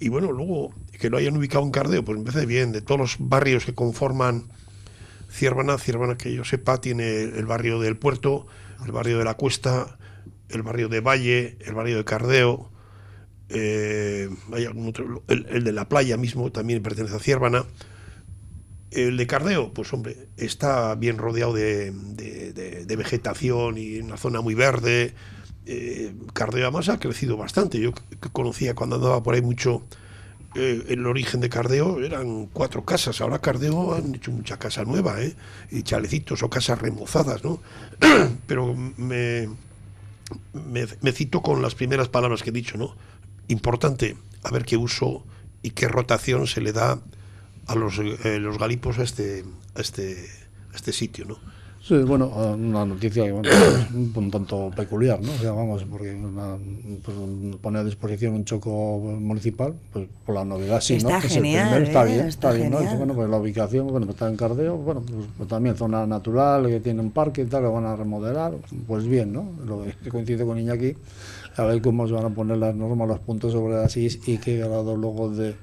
Y bueno, luego que lo hayan ubicado en Cardeo, pues me parece bien, de todos los barrios que conforman Ciervana, Ciervana que yo sepa, tiene el barrio del puerto, el barrio de la Cuesta, el barrio de Valle, el barrio de Cardeo, eh, el, de la playa mismo también pertenece a Ciervana. El de Cardeo, pues hombre, está bien rodeado de, vegetación y una zona muy verde. Eh, Cardeo además ha crecido bastante. Yo conocía cuando andaba por ahí mucho eh, el origen de Cardeo eran cuatro casas. Ahora Cardeo han hecho mucha casa nueva, ¿eh? Y chalecitos o casas remozadas, ¿no? Pero me, me, cito con las primeras palabras que he dicho, ¿no? Importante, a ver qué uso y qué rotación se le da a los, eh, los galipos a este, a este, a este sitio, ¿no? Sí, bueno, una noticia un tanto peculiar, ¿no? O sea, vamos, porque una, pues, pone a disposición un choco municipal, pues por la novedad sí, está ¿no? Genial, está bien, está, bien, ¿no? bueno, pues la ubicación, bueno, pues, está en Cardeo, bueno, pues, pues, también zona natural, que tiene un parque y tal, lo van a remodelar, pues bien, ¿no? Lo que coincide con Iñaki, a ver cómo se van a poner las normas, los puntos sobre las is y qué grado luego de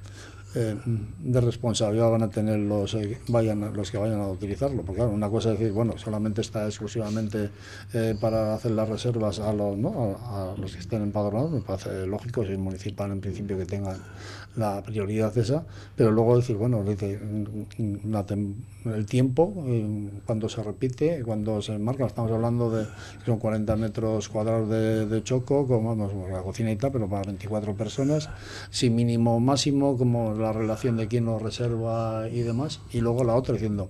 eh, de responsabilidad van a tener los, eh, vayan, los que vayan a utilizarlo. Porque claro, una cosa es decir, bueno, solamente está exclusivamente eh, para hacer las reservas a los, ¿no? a, los que estén empadronados, me parece lógico, es municipal en principio que tengan la prioridad esa, pero luego decir, bueno, el tiempo, cuando se repite, cuando se marca, estamos hablando de son 40 metros cuadrados de, choco, como vamos, la cocina y tal, pero para 24 personas, sin mínimo máximo, como la relación de quién lo reserva y demás, y luego la otra diciendo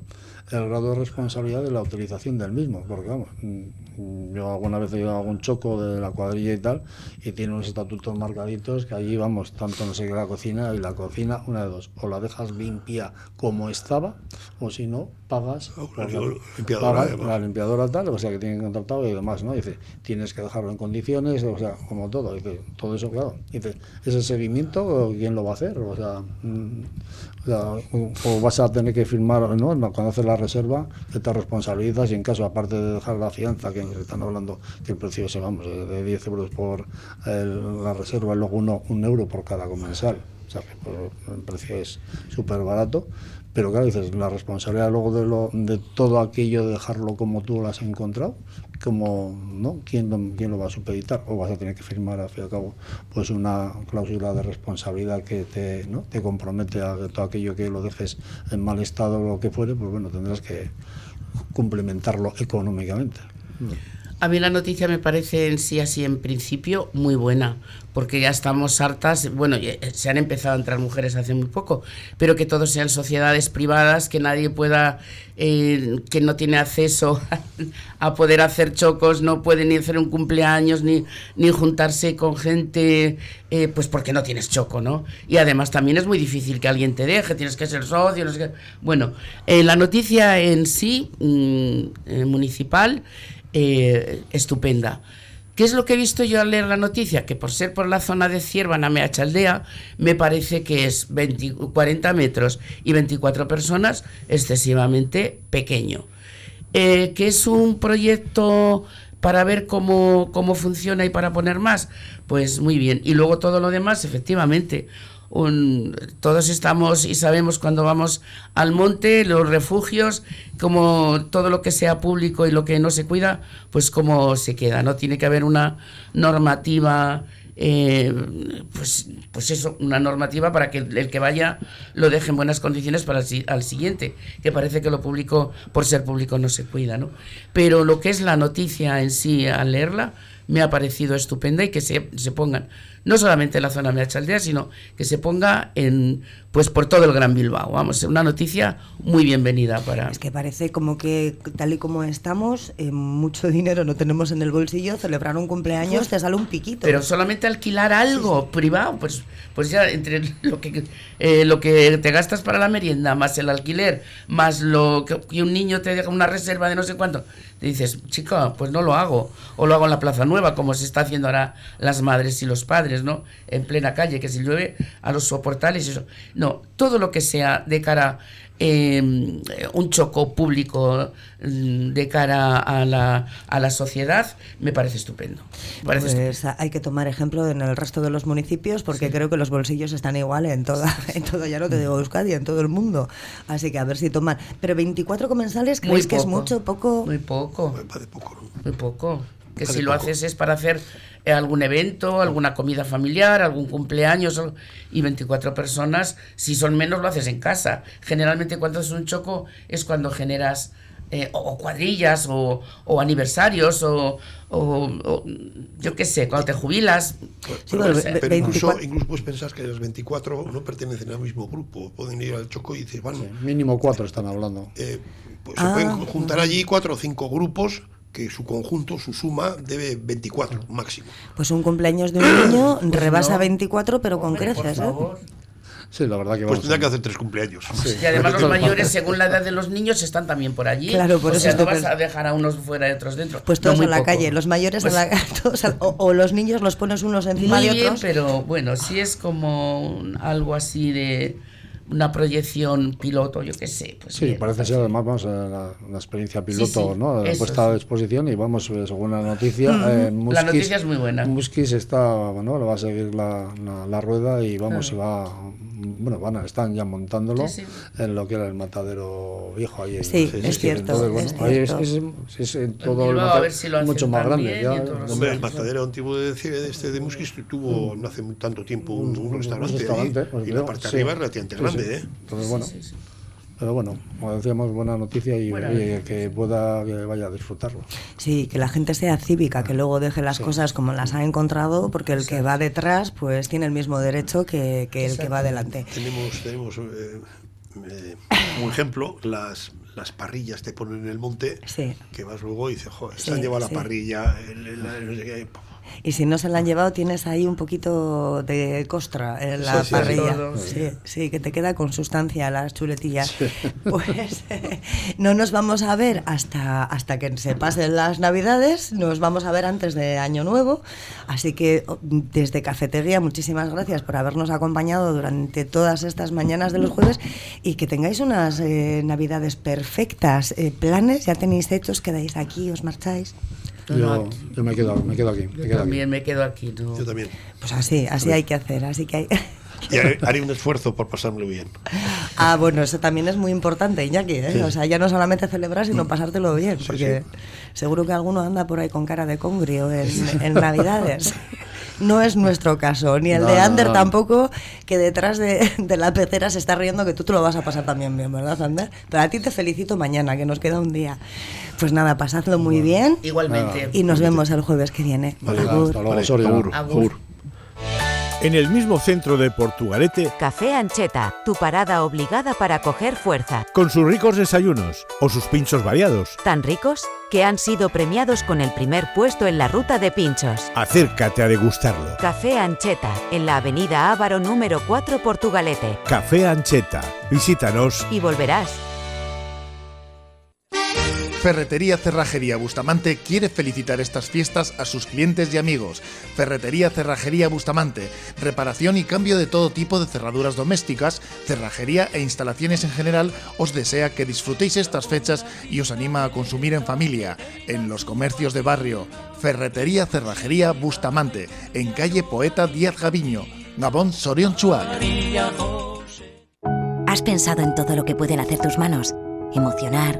el grado de responsabilidad de la utilización del mismo, porque vamos, mm, yo alguna vez he ido a algún choco de la cuadrilla y tal, y tiene unos estatutos marcaditos que allí vamos, tanto no sé qué la cocina, y la cocina, una de dos, o la dejas limpia como estaba, o si no, pagas, la, limpiadora, la limpiadora tal, o sea que tienen contratado y demás, ¿no? Dice, tienes que dejarlo en condiciones, o sea, como todo, dice, todo eso, claro. Dice, ese seguimiento, ¿quién lo va a hacer? O sea, o, vas a tener que firmar, ¿no? Cuando haces la reserva, que te responsabilizas y en caso, aparte de dejar la fianza, que están hablando que el precio se vamos, de 10 euros por la reserva y luego uno, un euro por cada comensal. O sea, que el precio es súper barato, pero claro, dices, la responsabilidad luego de, lo, de todo aquello de dejarlo como tú lo has encontrado, como, ¿no? ¿Quién, ¿Quién lo va a supeditar? O vas a tener que firmar, al fin y al cabo, pues una cláusula de responsabilidad que te, ¿no? te compromete a todo aquello que lo dejes en mal estado o lo que fuere, pues bueno, tendrás que complementarlo económicamente. A mí la noticia me parece en sí así en principio muy buena, porque ya estamos hartas, bueno, eh, se han empezado a entrar mujeres hace muy poco, pero que todos sean sociedades privadas, que nadie pueda, eh, que no tiene acceso a poder hacer chocos, no puede ni hacer un cumpleaños, ni, ni juntarse con gente, eh, pues porque no tienes choco, ¿no? Y además también es muy difícil que alguien te deje, tienes que ser socio, no sé qué. Bueno, la noticia en sí, mm, municipal, eh, estupenda. ¿Qué es lo que he visto yo al leer la noticia? Que por ser por la zona de Ciervana, Aldea, me parece que es 40 metros y 24 personas excesivamente pequeño. Eh, que es un proyecto para ver cómo, cómo funciona y para poner más, pues muy bien. Y luego todo lo demás, efectivamente, todos estamos y sabemos cuando vamos al monte, los refugios, como todo lo que sea público y lo que no se cuida, pues cómo se queda, ¿no? Tiene que haber una normativa, eh, pues, pues eso, una normativa para que el, que vaya lo deje en buenas condiciones para el, al siguiente, que parece que lo público, por ser público, no se cuida, ¿no? Pero lo que es la noticia en sí, al leerla, me ha parecido estupenda y que se, se pongan no solamente en la zona de Aldea, sino que se ponga en pues por todo el Gran Bilbao. Vamos, una noticia muy bienvenida para... Es que parece como que tal y como estamos, eh, mucho dinero no tenemos en el bolsillo, celebrar un cumpleaños te sale un piquito. Pero solamente alquilar algo privado, pues, pues ya entre lo que, eh, lo que te gastas para la merienda, más el alquiler, más lo que, un niño te deja una reserva de no sé cuánto, dices, chica, pues no lo hago, o lo hago en la Plaza Nueva, como se está haciendo ahora las madres y los padres ¿no? En plena calle, que si llueve a los soportales y eso. No, todo lo que sea de cara eh, un choco público mm, de cara a la, a la sociedad, me parece estupendo. pues hay que tomar ejemplo en el resto de los municipios porque creo que los bolsillos están igual en toda, en todo, ya no te digo Euskadi, en todo el mundo. Así que a ver si toman. Pero 24 comensales, ¿creéis que es mucho, poco? Muy poco. Muy poco. Que si lo haces es para hacer algún evento, alguna comida familiar, algún cumpleaños y 24 personas, si son menos lo haces en casa. Generalmente cuando es un choco es cuando generas eh, o, cuadrillas o, aniversarios o, yo qué sé, cuando te jubilas. pero, incluso, incluso, puedes pensar que los 24 no pertenecen al mismo grupo, pueden ir al choco y decir, bueno, mínimo cuatro están hablando. Eh, pues se pueden ah. juntar allí cuatro o cinco grupos que su conjunto, su suma, debe 24 máximo. Pues un cumpleaños de un niño pues rebasa 24, pero con creces, ¿eh? Sí, la verdad que Pues tendrá que hacer tres cumpleaños. Y además los mayores, según la edad de los niños, están también por allí. Claro, por o eso sea, no vas a dejar a unos fuera y otros dentro. Pues todos en la calle, los mayores pues, la, o, los niños los pones unos encima de otros. Bien, pero bueno, si es como algo así de una proyección piloto, yo qué sé. Pues sí, parece ser además vamos, la, la experiencia piloto, ¿no? puesta a disposición y vamos, eh, según la noticia, eh, la noticia es muy buena. Muskis está, bueno, va a seguir la, la, rueda y vamos, y va bueno, van a, están ya montándolo en lo que era el matadero viejo ahí. Sí, es, cierto. es, ahí es, es, todo el mucho más grande. Ya, Hombre, el matadero antiguo de, de, este de Muskis tuvo no hace tanto tiempo un, un restaurante, y la parte de arriba es relativamente grande. ¿eh? Entonces, bueno. Pero bueno, como decíamos, buena noticia y, que pueda que vaya a disfrutarlo. Sí, que la gente sea cívica, que luego deje las cosas como las ha encontrado, porque el que va detrás pues tiene el mismo derecho que, que el que va adelante. Tenemos, tenemos eh, eh, un ejemplo, las, las parrillas te ponen en el monte, que vas luego y dices, joder, se han llevado la parrilla, el, el, y si no se la han llevado, tienes ahí un poquito de costra en la parrilla. Sí, sí, que te queda con sustancia las chuletillas. Pues no nos vamos a ver hasta, hasta que se pasen las Navidades, nos vamos a ver antes de Año Nuevo. Así que oh, desde Cafetería, muchísimas gracias por habernos acompañado durante todas estas mañanas de los jueves y que tengáis unas eh, Navidades perfectas. Eh, ¿Planes ya tenéis hechos? ¿Quedáis aquí? ¿Os marcháis? Yo, yo, me quedo, me quedo aquí. yo también me quedo aquí. ¿no? Yo también. Pues así, así hay que hacer, así que hay... Y haré, un esfuerzo por pasármelo bien. Ah, bueno, eso también es muy importante, Iñaki. ¿eh? O sea, ya no solamente celebrar, sino mm. pasártelo bien. Porque seguro que alguno anda por ahí con cara de congrio en, en Navidades. No es nuestro caso, ni el de Ander tampoco, que detrás de, de, la pecera se está riendo que tú te lo vas a pasar también bien, ¿verdad, Ander? Pero a ti te felicito mañana, que nos queda un día. Pues nada, pasadlo muy bien. Igualmente. Y nos vemos el jueves que viene. Vale, hasta luego. En el mismo centro de Portugalete, Café Ancheta, tu parada obligada para coger fuerza. Con sus ricos desayunos o sus pinchos variados. Tan ricos que han sido premiados con el primer puesto en la ruta de pinchos. Acércate a degustarlo. Café Ancheta, en la avenida Ávaro número 4 Portugalete. Café Ancheta, visítanos y volverás. Ferretería Cerrajería Bustamante quiere felicitar estas fiestas a sus clientes y amigos. Ferretería Cerrajería Bustamante, reparación y cambio de todo tipo de cerraduras domésticas, cerrajería e instalaciones en general, os desea que disfrutéis estas fechas y os anima a consumir en familia, en los comercios de barrio. Ferretería Cerrajería Bustamante, en calle Poeta Díaz Gaviño, Gabón Sorion Chuac. ¿Has pensado en todo lo que pueden hacer tus manos? Emocionar,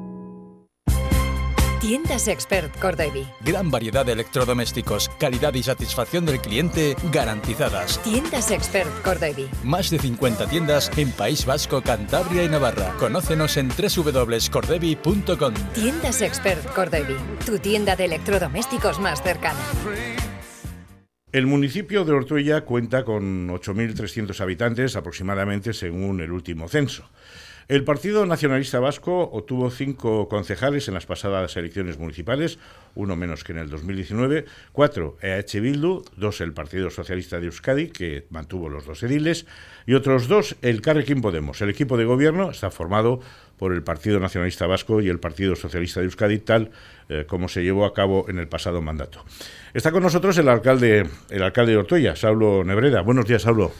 Tiendas Expert Cordevi. Gran variedad de electrodomésticos, calidad y satisfacción del cliente garantizadas. Tiendas Expert Cordevi. Más de 50 tiendas en País Vasco, Cantabria y Navarra. Conócenos en www.cordevi.com. Tiendas Expert Cordevi, tu tienda de electrodomésticos más cercana. El municipio de Ortuella cuenta con 8.300 habitantes aproximadamente según el último censo. El Partido Nacionalista Vasco obtuvo cinco concejales en las pasadas elecciones municipales, uno menos que en el 2019, cuatro EH Bildu, dos el Partido Socialista de Euskadi, que mantuvo los dos ediles, y otros dos el Carrequín Podemos. El equipo de gobierno está formado por el Partido Nacionalista Vasco y el Partido Socialista de Euskadi, tal eh, como se llevó a cabo en el pasado mandato. Está con nosotros el alcalde, el alcalde de Ortoya, Saulo Nebreda. Buenos días, Saulo.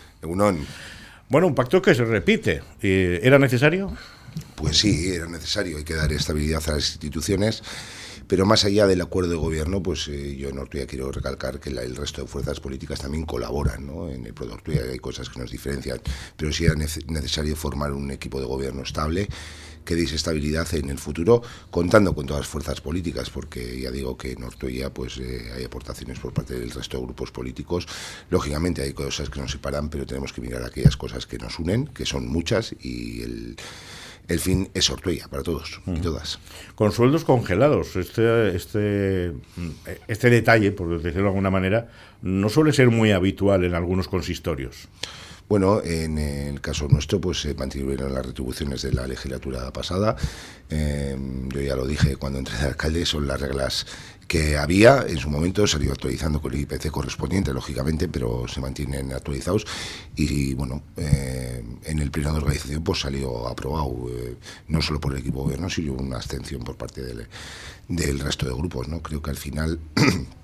Bueno, un pacto que se repite. ¿Era necesario? Pues sí, era necesario. Hay que dar estabilidad a las instituciones. Pero más allá del acuerdo de gobierno, pues eh, yo en Ortuya quiero recalcar que el resto de fuerzas políticas también colaboran ¿no? en el Pro Ortuya. Hay cosas que nos diferencian, pero sí era necesario formar un equipo de gobierno estable que diese estabilidad en el futuro, contando con todas las fuerzas políticas, porque ya digo que en Ortuella pues, eh, hay aportaciones por parte del resto de grupos políticos. Lógicamente hay cosas que nos separan, pero tenemos que mirar aquellas cosas que nos unen, que son muchas, y el el fin es Ortuella para todos y todas. Con sueldos congelados, este, este, este detalle, por decirlo de alguna manera, no suele ser muy habitual en algunos consistorios. Bueno, en el caso nuestro, pues se mantuvieron las retribuciones de la legislatura pasada. Eh, yo ya lo dije cuando entré de alcalde, son las reglas que había en su momento, se han ido actualizando con el IPC correspondiente, lógicamente, pero se mantienen actualizados. Y, bueno, eh, en el pleno de organización pues salió aprobado, eh, no solo por el equipo de gobierno, sino una abstención por parte del, del resto de grupos. ¿no? Creo que al final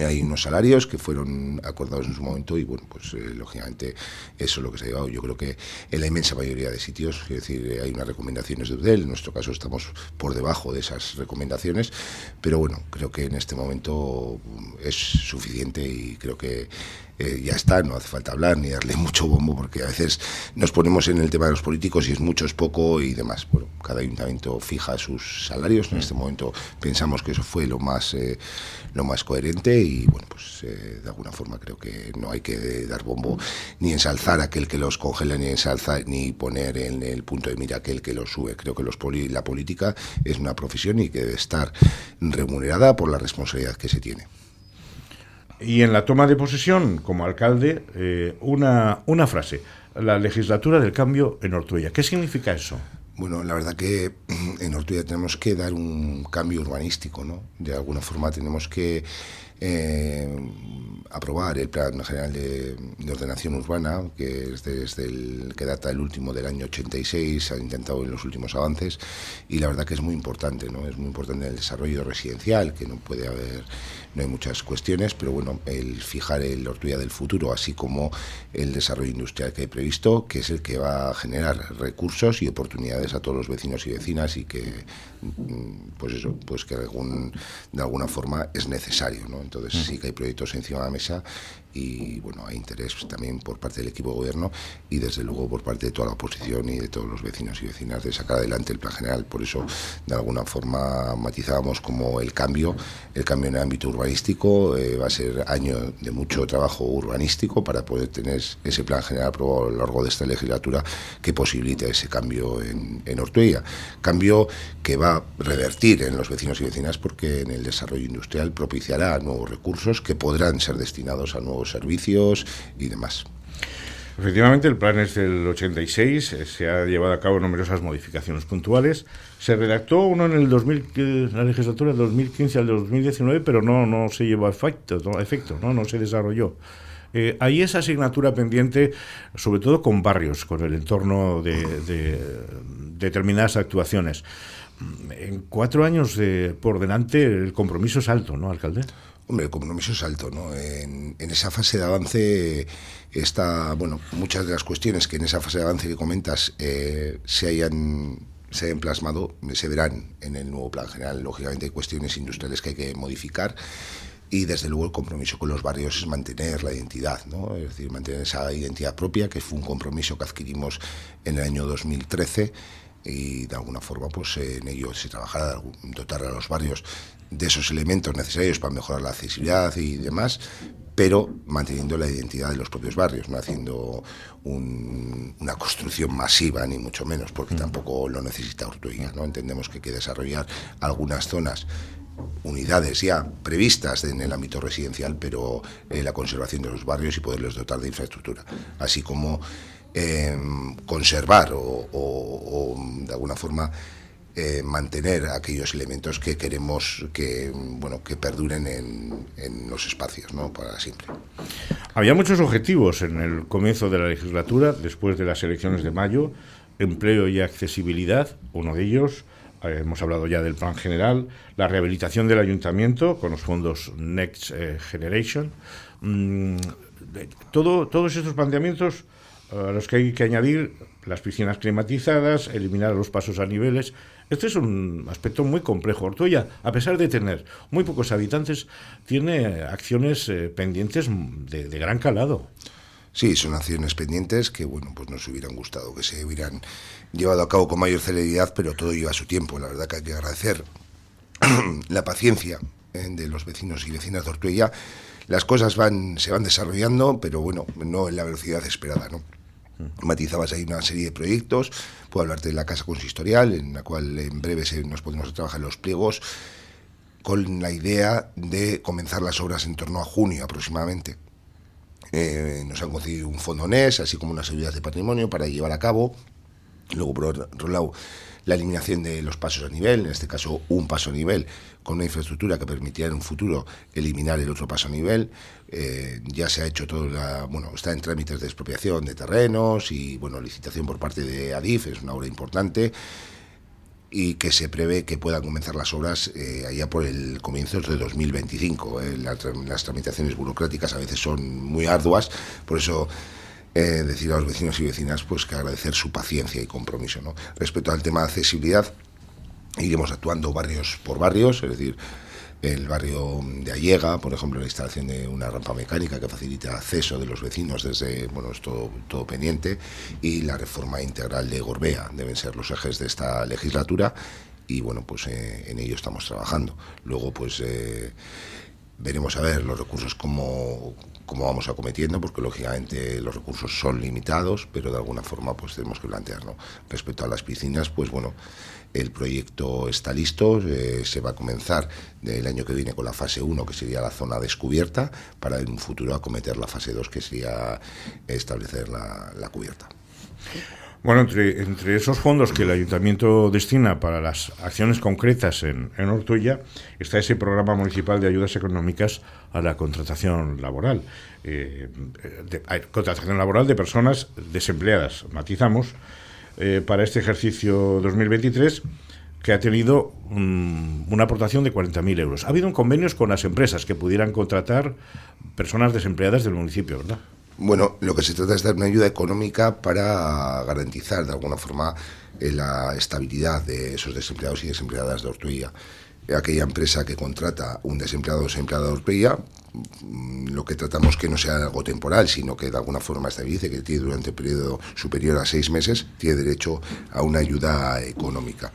hay unos salarios que fueron acordados en su momento y bueno, pues eh, lógicamente eso es lo que se ha llevado. Yo creo que en la inmensa mayoría de sitios, es decir, hay unas recomendaciones de UDEL, en nuestro caso estamos por debajo de esas recomendaciones, pero bueno, creo que en este momento es suficiente y creo que eh, ya está, no hace falta hablar ni darle mucho bombo porque a veces nos ponemos en el tema de los políticos y es mucho, es poco y demás. Bueno, cada ayuntamiento fija sus salarios, en este momento pensamos que eso fue lo más, eh, lo más coherente y bueno, pues eh, de alguna forma creo que no hay que dar bombo ni ensalzar a aquel que los congela ni ensalzar ni poner en el punto de mira aquel que los sube. Creo que los la política es una profesión y que debe estar remunerada por la responsabilidad que se tiene. Y en la toma de posesión como alcalde, eh, una, una frase, la legislatura del cambio en Ortuella. ¿Qué significa eso? Bueno, la verdad que en Ortuella tenemos que dar un cambio urbanístico, ¿no? De alguna forma tenemos que eh, aprobar el Plan General de, Ordenación Urbana, que es desde el que data el último del año 86, se ha intentado en los últimos avances, y la verdad que es muy importante, ¿no? Es muy importante el desarrollo residencial, que no puede haber no hay muchas cuestiones, pero bueno, el fijar el Ortuella del futuro, así como el desarrollo industrial que hay previsto, que es el que va a generar recursos y oportunidades a todos los vecinos y vecinas y que, mm, pues eso, pues que de alguna forma es necesario, ¿no? Entonces sí que hay proyectos encima de la mesa y bueno, hay interés también por parte del equipo de gobierno y desde luego por parte de toda la oposición y de todos los vecinos y vecinas de sacar adelante el plan general. Por eso, de alguna forma, matizábamos como el cambio, el cambio en el ámbito urbanístico eh, va a ser año de mucho trabajo urbanístico para poder tener ese plan general aprobado a lo largo de esta legislatura que posibilite ese cambio en, en Ortuella. Cambio que va a revertir en los vecinos y vecinas porque en el desarrollo industrial propiciará nuevos recursos que podrán ser destinados a nuevos servicios y demás. Efectivamente, el plan es del 86, eh, se ha llevado a cabo numerosas modificaciones puntuales. Se redactó uno en el 2000, la legislatura del 2015 al 2019, pero no, no se llevó a efecto, no, efecto, no, no se desarrolló. Eh, hay esa asignatura pendiente, sobre todo con barrios, con el entorno de, de determinadas actuaciones. En cuatro años por delante el compromiso es alto, ¿no, alcalde? Hombre, el compromiso es alto, ¿no? En, esa fase de avance está, bueno, muchas de las cuestiones que en esa fase de avance que comentas eh, se hayan se hayan plasmado, se verán en el nuevo plan general. Lógicamente hay cuestiones industriales que hay que modificar y desde luego el compromiso con los barrios es mantener la identidad, ¿no? es decir, mantener esa identidad propia, que fue un compromiso que adquirimos en el año 2013 y de alguna forma pues en ello se trabajará dotar a los barrios de esos elementos necesarios para mejorar la accesibilidad y demás, pero manteniendo la identidad de los propios barrios, no haciendo una construcción masiva, ni mucho menos, porque tampoco lo necesita Ortuella. ¿no? Entendemos que hay que desarrollar algunas zonas unidades ya previstas en el ámbito residencial, pero eh, la conservación de los barrios y poderlos dotar de infraestructura, así como conservar o, de alguna forma mantener aquellos elementos que queremos que bueno que perduren en, en, los espacios ¿no? para siempre. Había muchos objetivos en el comienzo de la legislatura, después de las elecciones de mayo, empleo y accesibilidad, uno de ellos, eh, hemos hablado ya del plan general, la rehabilitación del ayuntamiento con los fondos Next eh, Generation. Mm, todo, todos estos planteamientos a los que hay que añadir las piscinas climatizadas, eliminar los pasos a niveles. Este es un aspecto muy complejo. Ortuella, a pesar de tener muy pocos habitantes, tiene acciones eh, pendientes de, gran calado. Sí, son acciones pendientes que, bueno, pues nos hubieran gustado que se hubieran llevado a cabo con mayor celeridad, pero todo lleva su tiempo. La verdad que hay que agradecer la paciencia eh, de los vecinos y vecinas de Ortuella. Las cosas van, se van desarrollando, pero bueno, no en la velocidad esperada, ¿no? Matizabas ahí una serie de proyectos, puedo hablarte de la casa consistorial, en la cual en breve nos podemos trabajar los pliegos, con la idea de comenzar las obras en torno a junio aproximadamente. Eh, nos han concedido un fondo NES, así como unas ayudas de patrimonio para llevar a cabo. Luego, por otro la eliminación de los pasos a nivel, en este caso un paso a nivel, con una infraestructura que permitiera en un futuro eliminar el otro paso a nivel. Eh, ya se ha hecho todo, la, bueno, está en trámites de expropiación de terrenos y, bueno, licitación por parte de ADIF, es una obra importante y que se prevé que puedan comenzar las obras eh, allá por el comienzo de 2025. Eh. las tramitaciones burocráticas a veces son muy arduas, por eso eh, decir a los vecinos y vecinas pues que agradecer su paciencia y compromiso. ¿no? Respecto al tema de accesibilidad, iremos actuando barrios por barrios, es decir, el barrio de Allega, por ejemplo, la instalación de una rampa mecánica que facilite el acceso de los vecinos desde, bueno, es todo, todo pendiente, y la reforma integral de Gorbea, deben ser los ejes de esta legislatura, y bueno, pues eh, en ello estamos trabajando. Luego, pues eh, veremos a ver los recursos cómo, cómo vamos acometiendo, porque lógicamente los recursos son limitados, pero de alguna forma pues tenemos que plantearlo. Respecto a las piscinas, pues bueno, el proyecto está listo, eh, se va a comenzar el año que viene con la fase 1, que sería la zona descubierta, para en un futuro acometer la fase 2, que sería establecer la, cubierta. Bueno, entre, esos fondos que el ayuntamiento destina para las acciones concretas en, en Ortuella está ese programa municipal de ayudas económicas a la contratación laboral. Eh, contratación laboral de personas desempleadas, matizamos, eh, para este ejercicio 2023 que ha tenido una aportación de 40.000 euros. Ha habido un convenios con las empresas que pudieran contratar personas desempleadas del municipio, ¿verdad? Bueno, lo que se trata es dar una ayuda económica para garantizar de alguna forma eh, la estabilidad de esos desempleados y desempleadas de Ortuella aquella empresa que contrata un desempleado o desempleada de Orpella, mm, lo que tratamos que no sea algo temporal, sino que de alguna forma estabilice, que tiene durante un periodo superior a seis meses, tiene derecho a una ayuda económica.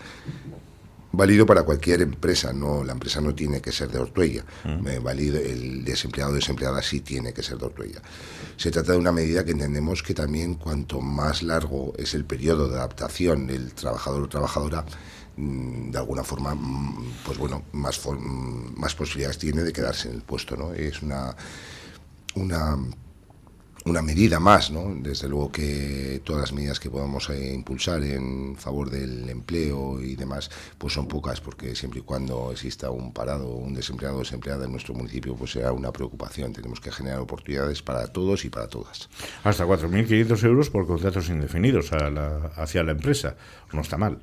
Válido para cualquier empresa, no la empresa no tiene que ser de Ortuella. Mm. Eh, válido, el desempleado o desempleada sí tiene que ser de Ortuella. Se trata de una medida que entendemos que también cuanto más largo es el periodo de adaptación del trabajador o trabajadora, Mm, de alguna forma, mm, pues bueno, más, más posibilidades tiene de quedarse en el puesto, ¿no? Es una, una, una medida más, ¿no? Desde luego que todas las medidas que podamos eh, impulsar en favor del empleo y demás, pues son pocas, porque siempre y cuando exista un parado, un desempleado o desempleada en nuestro municipio, pues sea una preocupación. Tenemos que generar oportunidades para todos y para todas. Hasta 4.500 euros por contratos indefinidos hacia la empresa. No está mal.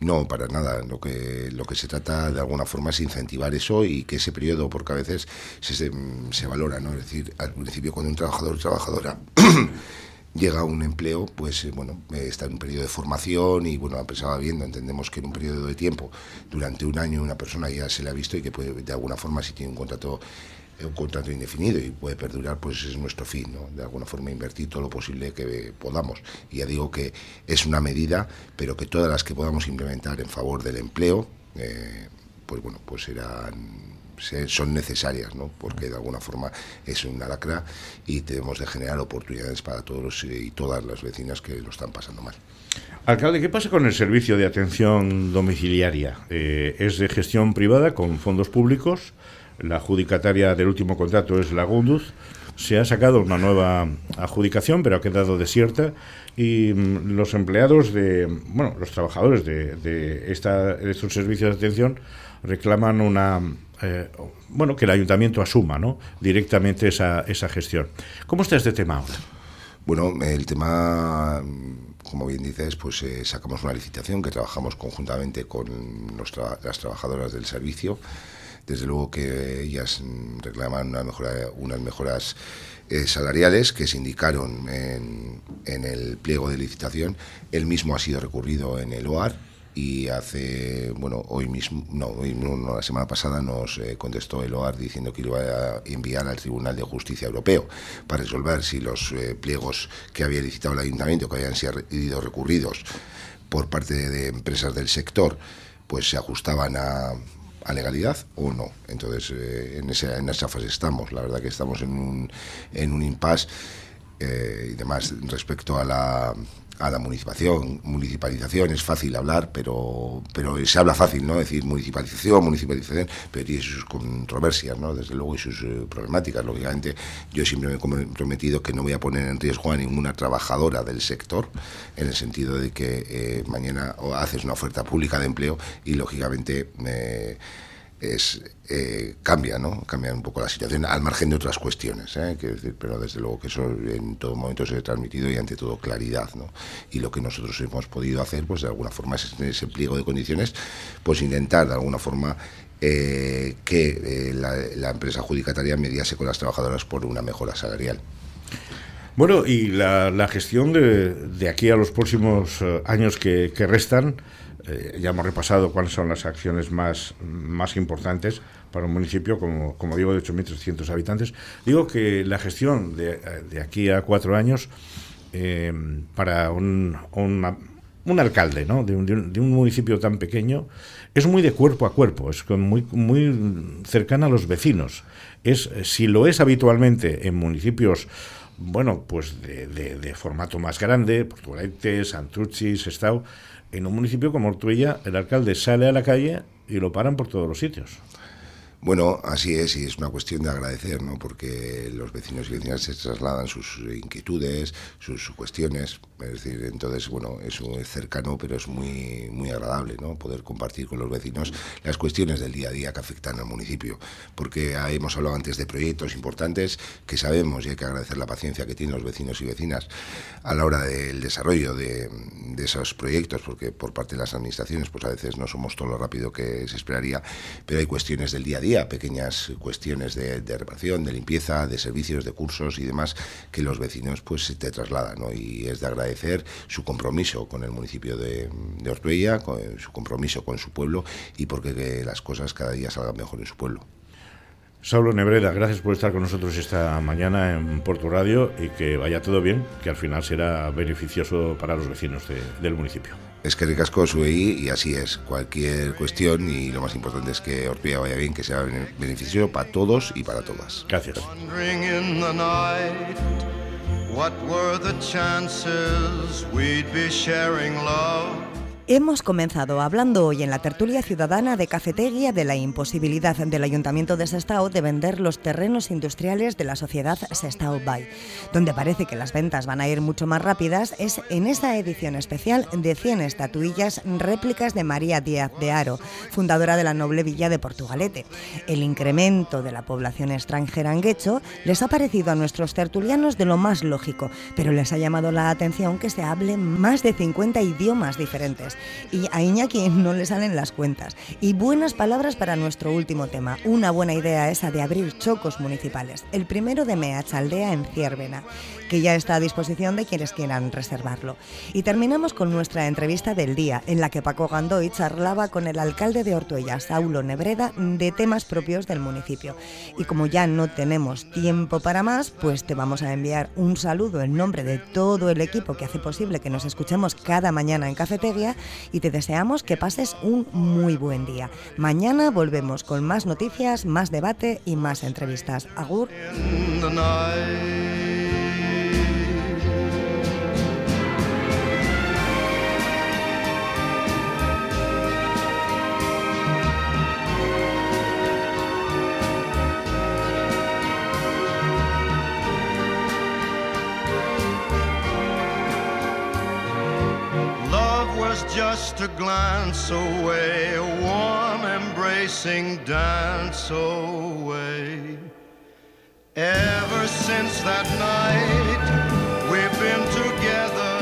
No, para nada. Lo que, lo que se trata de alguna forma es incentivar eso y que ese periodo, porque a veces se, se, valora, ¿no? Es decir, al principio cuando un trabajador o trabajadora llega a un empleo, pues eh, bueno, está en un periodo de formación y bueno, va viendo, entendemos que en un periodo de tiempo, durante un año una persona ya se le ha visto y que puede, de alguna forma si tiene un contrato un contrato indefinido y puede perdurar, pues es nuestro fin, ¿no? De alguna forma invertir todo lo posible que podamos. Y ya digo que es una medida, pero que todas las que podamos implementar en favor del empleo, eh, pues bueno, pues serán son necesarias, ¿no? porque de alguna forma es una lacra y debemos de generar oportunidades para todos y todas las vecinas que lo están pasando mal. Alcalde, ¿qué pasa con el servicio de atención domiciliaria? Eh, ¿Es de gestión privada con fondos públicos? La adjudicataria del último contrato es la Gonduz. se ha sacado una nueva adjudicación, pero ha quedado desierta y mm, los empleados de, bueno, los trabajadores de, de, esta, estos servicios de atención reclaman una, eh, bueno, que el ayuntamiento asuma ¿no? directamente esa, esa gestión. ¿Cómo está este tema ahora? Bueno, el tema, como bien dices, pues eh, sacamos una licitación que trabajamos conjuntamente con las trabajadoras del servicio. Desde luego que ellas reclaman unas mejoras eh, salariales que se indicaron en, el pliego de licitación. El mismo ha sido recurrido en el OAR y hace, bueno, hoy mismo, no, hoy no, la semana pasada nos eh, contestó el OAR diciendo que iba a enviar al Tribunal de Justicia Europeo para resolver si los eh, pliegos que había licitado el Ayuntamiento, que habían sido recurridos por parte de empresas del sector, pues se ajustaban a, a legalidad o no. Entonces, eh, en, ese, en esa fase estamos. La verdad que estamos en un, en un impasse y demás respecto a la a la municipalización. Municipalización es fácil hablar, pero, pero se habla fácil, ¿no? Decir, municipalización, municipalización, pero tiene sus controversias, ¿no? Desde luego, y sus eh, problemáticas. Lógicamente, yo siempre me he comprometido que no voy a poner en riesgo a ninguna trabajadora del sector, en el sentido de que eh, mañana haces una oferta pública de empleo y, lógicamente, es, eh, cambia, ¿no? Cambia un poco la situación, al margen de otras cuestiones, ¿eh? decir, pero desde luego que eso en todo momento se ha transmitido y ante todo claridad, ¿no? Y lo que nosotros hemos podido hacer, pues de alguna forma, es en ese pliego de condiciones, pues intentar de alguna forma eh, que la, empresa adjudicataria mediase con las trabajadoras por una mejora salarial. Bueno, y la, gestión de, de, aquí a los próximos años que restan, eh, ya hemos repasado cuáles son las acciones más, más importantes para un municipio, como, como digo, de 8.300 habitantes. Digo que la gestión de, aquí a cuatro años eh, para un, un, alcalde ¿no? de, un, de, un, municipio tan pequeño es muy de cuerpo a cuerpo, es muy, muy cercana a los vecinos. Es, si lo es habitualmente en municipios bueno, pues de, formato más grande, Portugalete, Santurcis, Estado, en un municipio como Ortuella, el alcalde sale a la calle y lo paran por todos los sitios. Bueno, así es, y es una cuestión de agradecer, ¿no? Porque los vecinos y vecinas se trasladan sus inquietudes, sus cuestiones, es decir, entonces, bueno, eso es cercano, pero es muy, muy agradable, ¿no? Poder compartir con los vecinos las cuestiones del día a día que afectan al municipio, porque hemos hablado antes de proyectos importantes que sabemos y hay que agradecer la paciencia que tienen los vecinos y vecinas a la hora del desarrollo de, de esos proyectos, porque por parte de las administraciones, pues a veces no somos todo lo rápido que se esperaría, pero hay cuestiones del día a día pequeñas cuestiones de, reparación, de limpieza, de servicios, de cursos y demás que los vecinos pues te trasladan, Y es de agradecer su compromiso con el municipio de, de Ortuella, con, su compromiso con su pueblo y porque las cosas cada día salgan mejor en su pueblo. Saulo Nebreda, gracias por estar con nosotros esta mañana en Porto Radio y que vaya todo bien, que al final será beneficioso para los vecinos del municipio. Es que ricasco ahí y así es. Cualquier cuestión y lo más importante es que Orpía vaya bien, que sea beneficioso para todos y para todas. Gracias. What were the chances we'd be sharing love? Hemos comenzado hablando hoy en la tertulia ciudadana de Cafetería de la imposibilidad del Ayuntamiento de Sestao de vender los terrenos industriales de la sociedad Sestao Bay. Donde parece que las ventas van a ir mucho más rápidas es en esta edición especial de 100 estatuillas réplicas de María Díaz de Aro, fundadora de la noble villa de Portugalete. El incremento de la población extranjera en Guecho les ha parecido a nuestros tertulianos de lo más lógico, pero les ha llamado la atención que se hable más de 50 idiomas diferentes y a Iñaki no le salen las cuentas. Y buenas palabras para nuestro último tema. Una buena idea esa de abrir chocos municipales. El primero de Meachaldea en Ciervena, que ya está a disposición de quienes quieran reservarlo. Y terminamos con nuestra entrevista del día, en la que Paco Gandoy charlaba con el alcalde de Ortuella, Saulo Nebreda, de temas propios del municipio. Y como ya no tenemos tiempo para más, pues te vamos a enviar un saludo en nombre de todo el equipo que hace posible que nos escuchemos cada mañana en Cafetería y te deseamos que pases un muy buen día. Mañana volvemos con más noticias, más debate y más entrevistas. Agur. Just a glance away, a warm embracing dance away. Ever since that night, we've been together